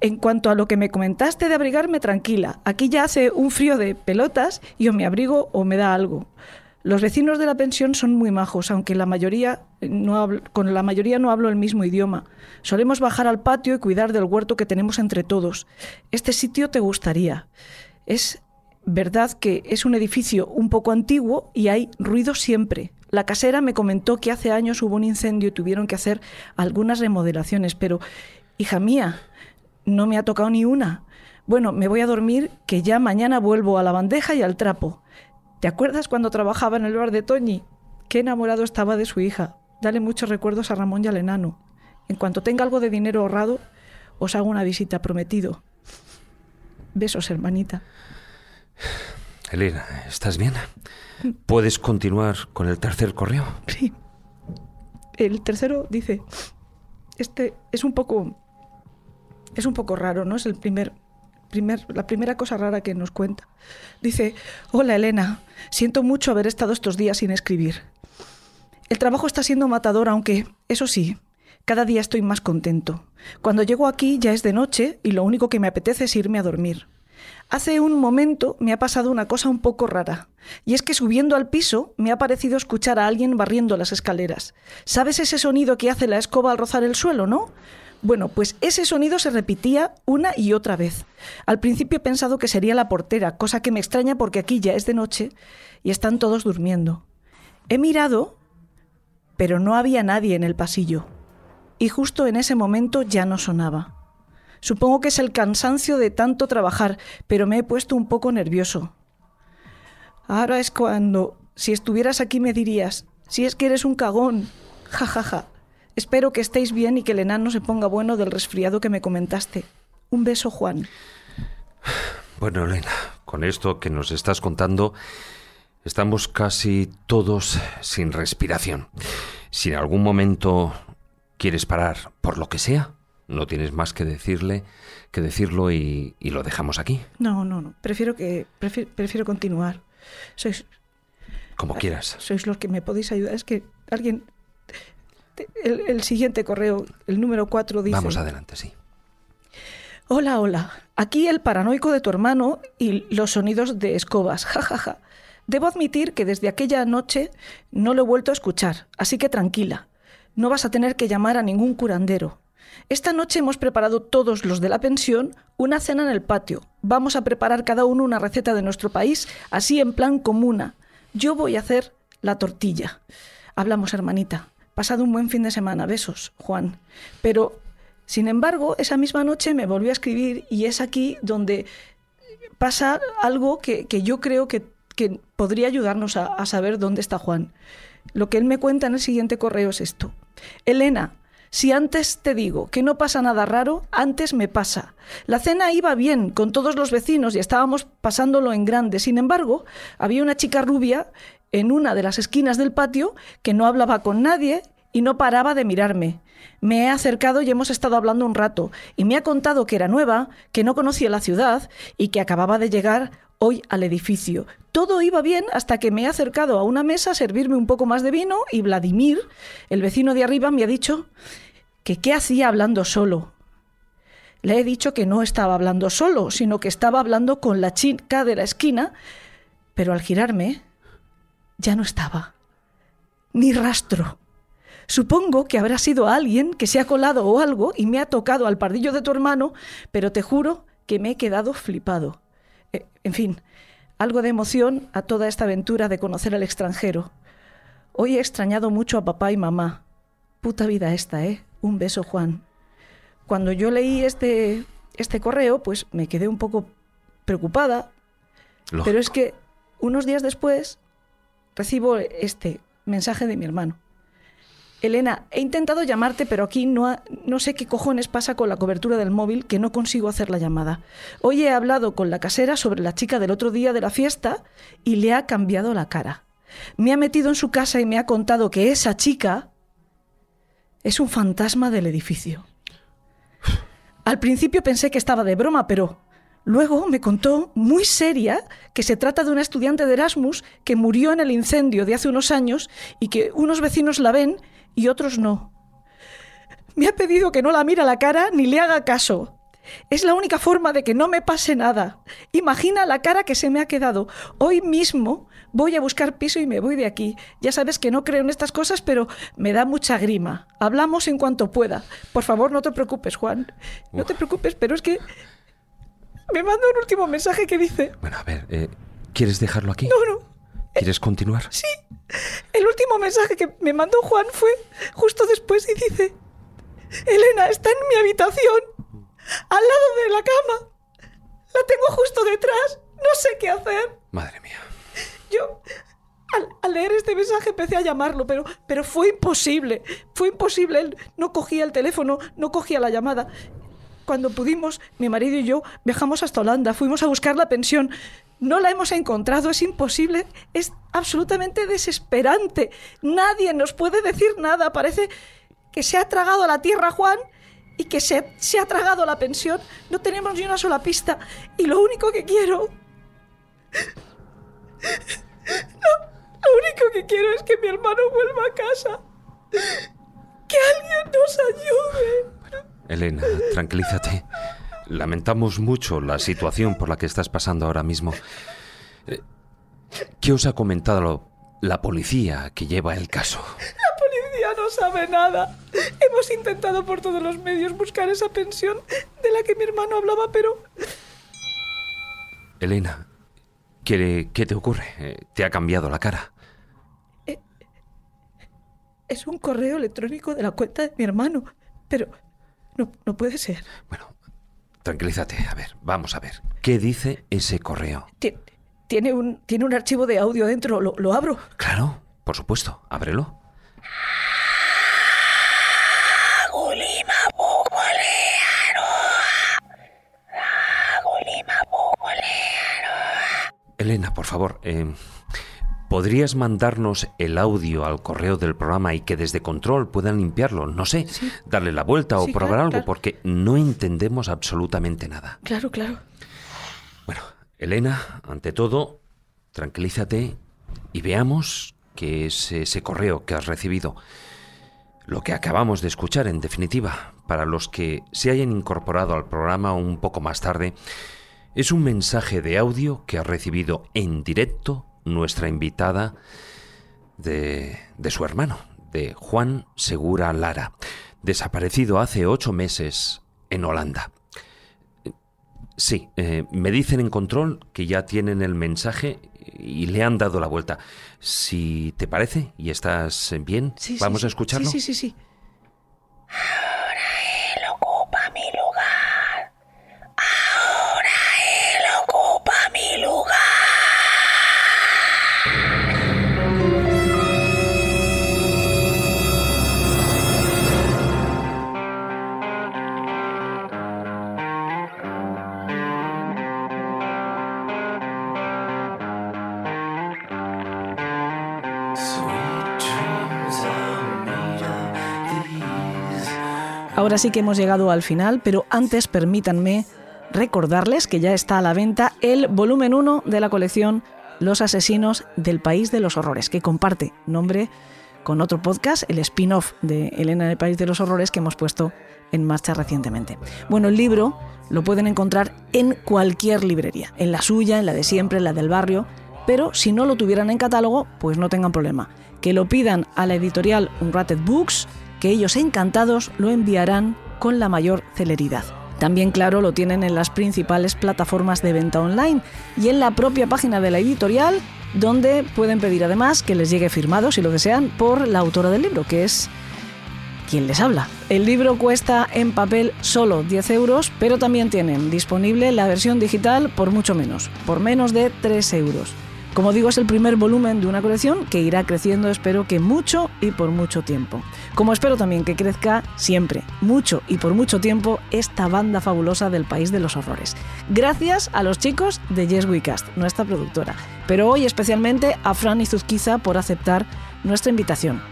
En cuanto a lo que me comentaste de abrigarme, tranquila. Aquí ya hace un frío de pelotas y o me abrigo o me da algo. Los vecinos de la pensión son muy majos, aunque la mayoría no hablo- con la mayoría no hablo el mismo idioma. Solemos bajar al patio y cuidar del huerto que tenemos entre todos. Este sitio te gustaría. Es verdad que es un edificio un poco antiguo y hay ruido siempre. La casera me comentó que hace años hubo un incendio y tuvieron que hacer algunas remodelaciones, pero, hija mía, no me ha tocado ni una. Bueno, me voy a dormir, que ya mañana vuelvo a la bandeja y al trapo. ¿Te acuerdas cuando trabajaba en el bar de Toñi? Qué enamorado estaba de su hija. Dale muchos recuerdos a Ramón y al enano. En cuanto tenga algo de dinero ahorrado, os hago una visita prometido. Besos, hermanita. Elena, ¿estás bien? ¿Puedes continuar con el tercer correo? Sí. El tercero dice, este es un poco, es un poco raro, ¿no? Es el primer, primer, la primera cosa rara que nos cuenta. Dice, hola Elena, siento mucho haber estado estos días sin escribir. El trabajo está siendo matador, aunque, eso sí, cada día estoy más contento. Cuando llego aquí ya es de noche y lo único que me apetece es irme a dormir. Hace un momento me ha pasado una cosa un poco rara, y es que subiendo al piso me ha parecido escuchar a alguien barriendo las escaleras. ¿Sabes ese sonido que hace la escoba al rozar el suelo, no? Bueno, pues ese sonido se repetía una y otra vez. Al principio he pensado que sería la portera, cosa que me extraña porque aquí ya es de noche y están todos durmiendo. He mirado, pero no había nadie en el pasillo. Y justo en ese momento ya no sonaba. Supongo que es el cansancio de tanto trabajar, pero me he puesto un poco nervioso. Ahora es cuando, si estuvieras aquí me dirías, si es que eres un cagón. Ja, ja, ja. Espero que estéis bien y que el enano se ponga bueno del resfriado que me comentaste. Un beso, Juan. Bueno, Elena, con esto que nos estás contando, estamos casi todos sin respiración. Si en algún momento quieres parar por lo que sea, no tienes más que decirle que decirlo y, y lo dejamos aquí, No, no, no. Prefiero que prefiero, prefiero continuar. Sois como quieras. sois los que me podéis ayudar. Es que alguien el, el siguiente correo, el número 4 dice Vamos adelante, sí. Hola, hola. Aquí el paranoico de tu hermano y los sonidos de escobas. Ja, ja, ja. Debo admitir que desde aquella noche no lo he vuelto a escuchar, así que tranquila. No vas a tener que llamar a ningún curandero. Esta noche hemos preparado todos los de la pensión una cena en el patio. Vamos a preparar cada uno una receta de nuestro país, así en plan comuna. Yo voy a hacer la tortilla. Hablamos, hermanita. Pasado un buen fin de semana. Besos, Juan. Pero, sin embargo, esa misma noche me volvió a escribir y es aquí donde pasa algo que, que yo creo que, que podría ayudarnos a, a saber dónde está Juan. Lo que él me cuenta en el siguiente correo es esto. Elena, si antes te digo que no pasa nada raro, antes me pasa. La cena iba bien con todos los vecinos y estábamos pasándolo en grande. Sin embargo, había una chica rubia en una de las esquinas del patio que no hablaba con nadie y no paraba de mirarme. Me he acercado y hemos estado hablando un rato, y me ha contado que era nueva, que no conocía la ciudad y que acababa de llegar hoy al edificio. Todo iba bien hasta que me he acercado a una mesa a servirme un poco más de vino y Vladimir, el vecino de arriba, me ha dicho que qué hacía hablando solo. Le he dicho que no estaba hablando solo, sino que estaba hablando con la chica de la esquina, pero al girarme ya no estaba. Ni rastro. Supongo que habrá sido alguien que se ha colado o algo y me ha tocado al pardillo de tu hermano, pero te juro que me he quedado flipado. Eh, en fin, algo de emoción a toda esta aventura de conocer al extranjero. Hoy he extrañado mucho a papá y mamá. Puta vida esta, ¿eh? Un beso, Juan. Cuando yo leí este, este correo, pues me quedé un poco preocupada, Lógico. pero es que unos días después recibo este mensaje de mi hermano. Elena, he intentado llamarte, pero aquí no, no sé qué cojones pasa con la cobertura del móvil que no consigo hacer la llamada. Hoy he hablado con la casera sobre la chica del otro día de la fiesta y le ha cambiado la cara. Me ha metido en su casa y me ha contado que esa chica es un fantasma del edificio. Al principio pensé que estaba de broma, pero luego me contó, muy seria, que se trata de una estudiante de Erasmus que murió en el incendio de hace unos años y que unos vecinos la ven y otros no. Me ha pedido que no la mire a la cara ni le haga caso. Es la única forma de que no me pase nada. Imagina la cara que se me ha quedado. Hoy mismo voy a buscar piso y me voy de aquí. Ya sabes que no creo en estas cosas, pero me da mucha grima. Hablamos en cuanto pueda. Por favor, no te preocupes, Juan. No te preocupes, pero es que me manda un último mensaje que dice, Bueno, a ver, eh, ¿quieres dejarlo aquí? no, no, ¿Quieres continuar? Sí, el último mensaje que me mandó Juan fue justo después y dice, Elena está en mi habitación, al lado de la cama. La tengo justo detrás, no sé qué hacer. Madre mía. Yo, al, al leer este mensaje, empecé a llamarlo, pero, pero fue imposible. Fue imposible. Él no cogía el teléfono, no cogía la llamada. Cuando pudimos, mi marido y yo viajamos hasta Holanda, fuimos a buscar la pensión. No la hemos encontrado, es imposible, es absolutamente desesperante. Nadie nos puede decir nada. Parece que se ha tragado la tierra Juan y que se, se ha tragado la pensión. No tenemos ni una sola pista. Y lo único que quiero Lo único que quiero es que mi hermano vuelva a casa. Que alguien nos ayude. Elena, tranquilízate. Lamentamos mucho la situación por la que estás pasando ahora mismo. Eh, ¿Qué os ha comentado la policía que lleva el caso? La policía no sabe nada. Hemos intentado por todos los medios buscar esa pensión de la que mi hermano hablaba, pero Elena, ¿qué, qué te ocurre? Eh, ¿Te ha cambiado la cara? es un correo electrónico de la cuenta de mi hermano. Pero no, no puede ser. Bueno, tranquilízate. A ver, vamos a ver. ¿Qué dice ese correo? Ti- Tiene un, tiene un archivo de audio dentro. Lo, lo abro. Claro, por supuesto. Ábrelo. Elena, por favor, eh, ¿podrías mandarnos el audio al correo del programa y que desde control puedan limpiarlo? No sé, darle la vuelta o probar claro, algo claro. porque no entendemos absolutamente nada. Claro, claro. Bueno, Elena, ante todo, tranquilízate y veamos qué es ese correo que has recibido. Lo que acabamos de escuchar, en definitiva, para los que se hayan incorporado al programa un poco más tarde, es un mensaje de audio que ha recibido en directo nuestra invitada de, de su hermano, de Juan Segura Lara. desaparecido hace ocho meses en Holanda. Sí, eh, me dicen en control que ya tienen el mensaje y le han dado la vuelta. Si te parece y estás bien, Sí, vamos sí. a escucharlo. Sí, sí, sí, sí. Ahora sí que hemos llegado al final, pero antes permítanme recordarles que ya está a la venta el volumen 1 de la colección Los asesinos del País de los Horrores, que comparte nombre con otro podcast, el spin-off de Elena del País de los Horrores que hemos puesto en marcha recientemente. Bueno, el libro lo pueden encontrar en cualquier librería, en la suya, en la de siempre, en la del barrio, pero si no lo tuvieran en catálogo, pues no tengan problema. Que lo pidan a la editorial Unrated Books, que ellos encantados lo enviarán con la mayor celeridad. También, claro, lo tienen en las principales plataformas de venta online y en la propia página de la editorial, donde pueden pedir además que les llegue firmado, si lo desean, por la autora del libro, que es quien les habla. El libro cuesta en papel solo 10 euros, pero también tienen disponible la versión digital por mucho menos, por menos de 3 euros. Como digo, es el primer volumen de una colección que irá creciendo, espero que mucho y por mucho tiempo. Como espero también que crezca siempre, mucho y por mucho tiempo, esta banda fabulosa del País de los Horrores. Gracias a los chicos de Yes We Cast, nuestra productora, pero hoy especialmente a Fran y Zuzquiza por aceptar nuestra invitación.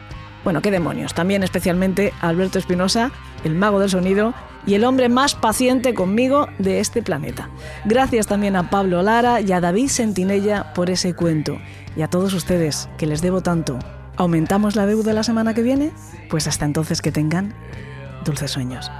Bueno, qué demonios. También especialmente a Alberto Espinosa, el mago del sonido y el hombre más paciente conmigo de este planeta. Gracias también a Pablo Lara y a David Sentinella por ese cuento. Y a todos ustedes, que les debo tanto. ¿Aumentamos la deuda la semana que viene? Pues hasta entonces que tengan dulces sueños.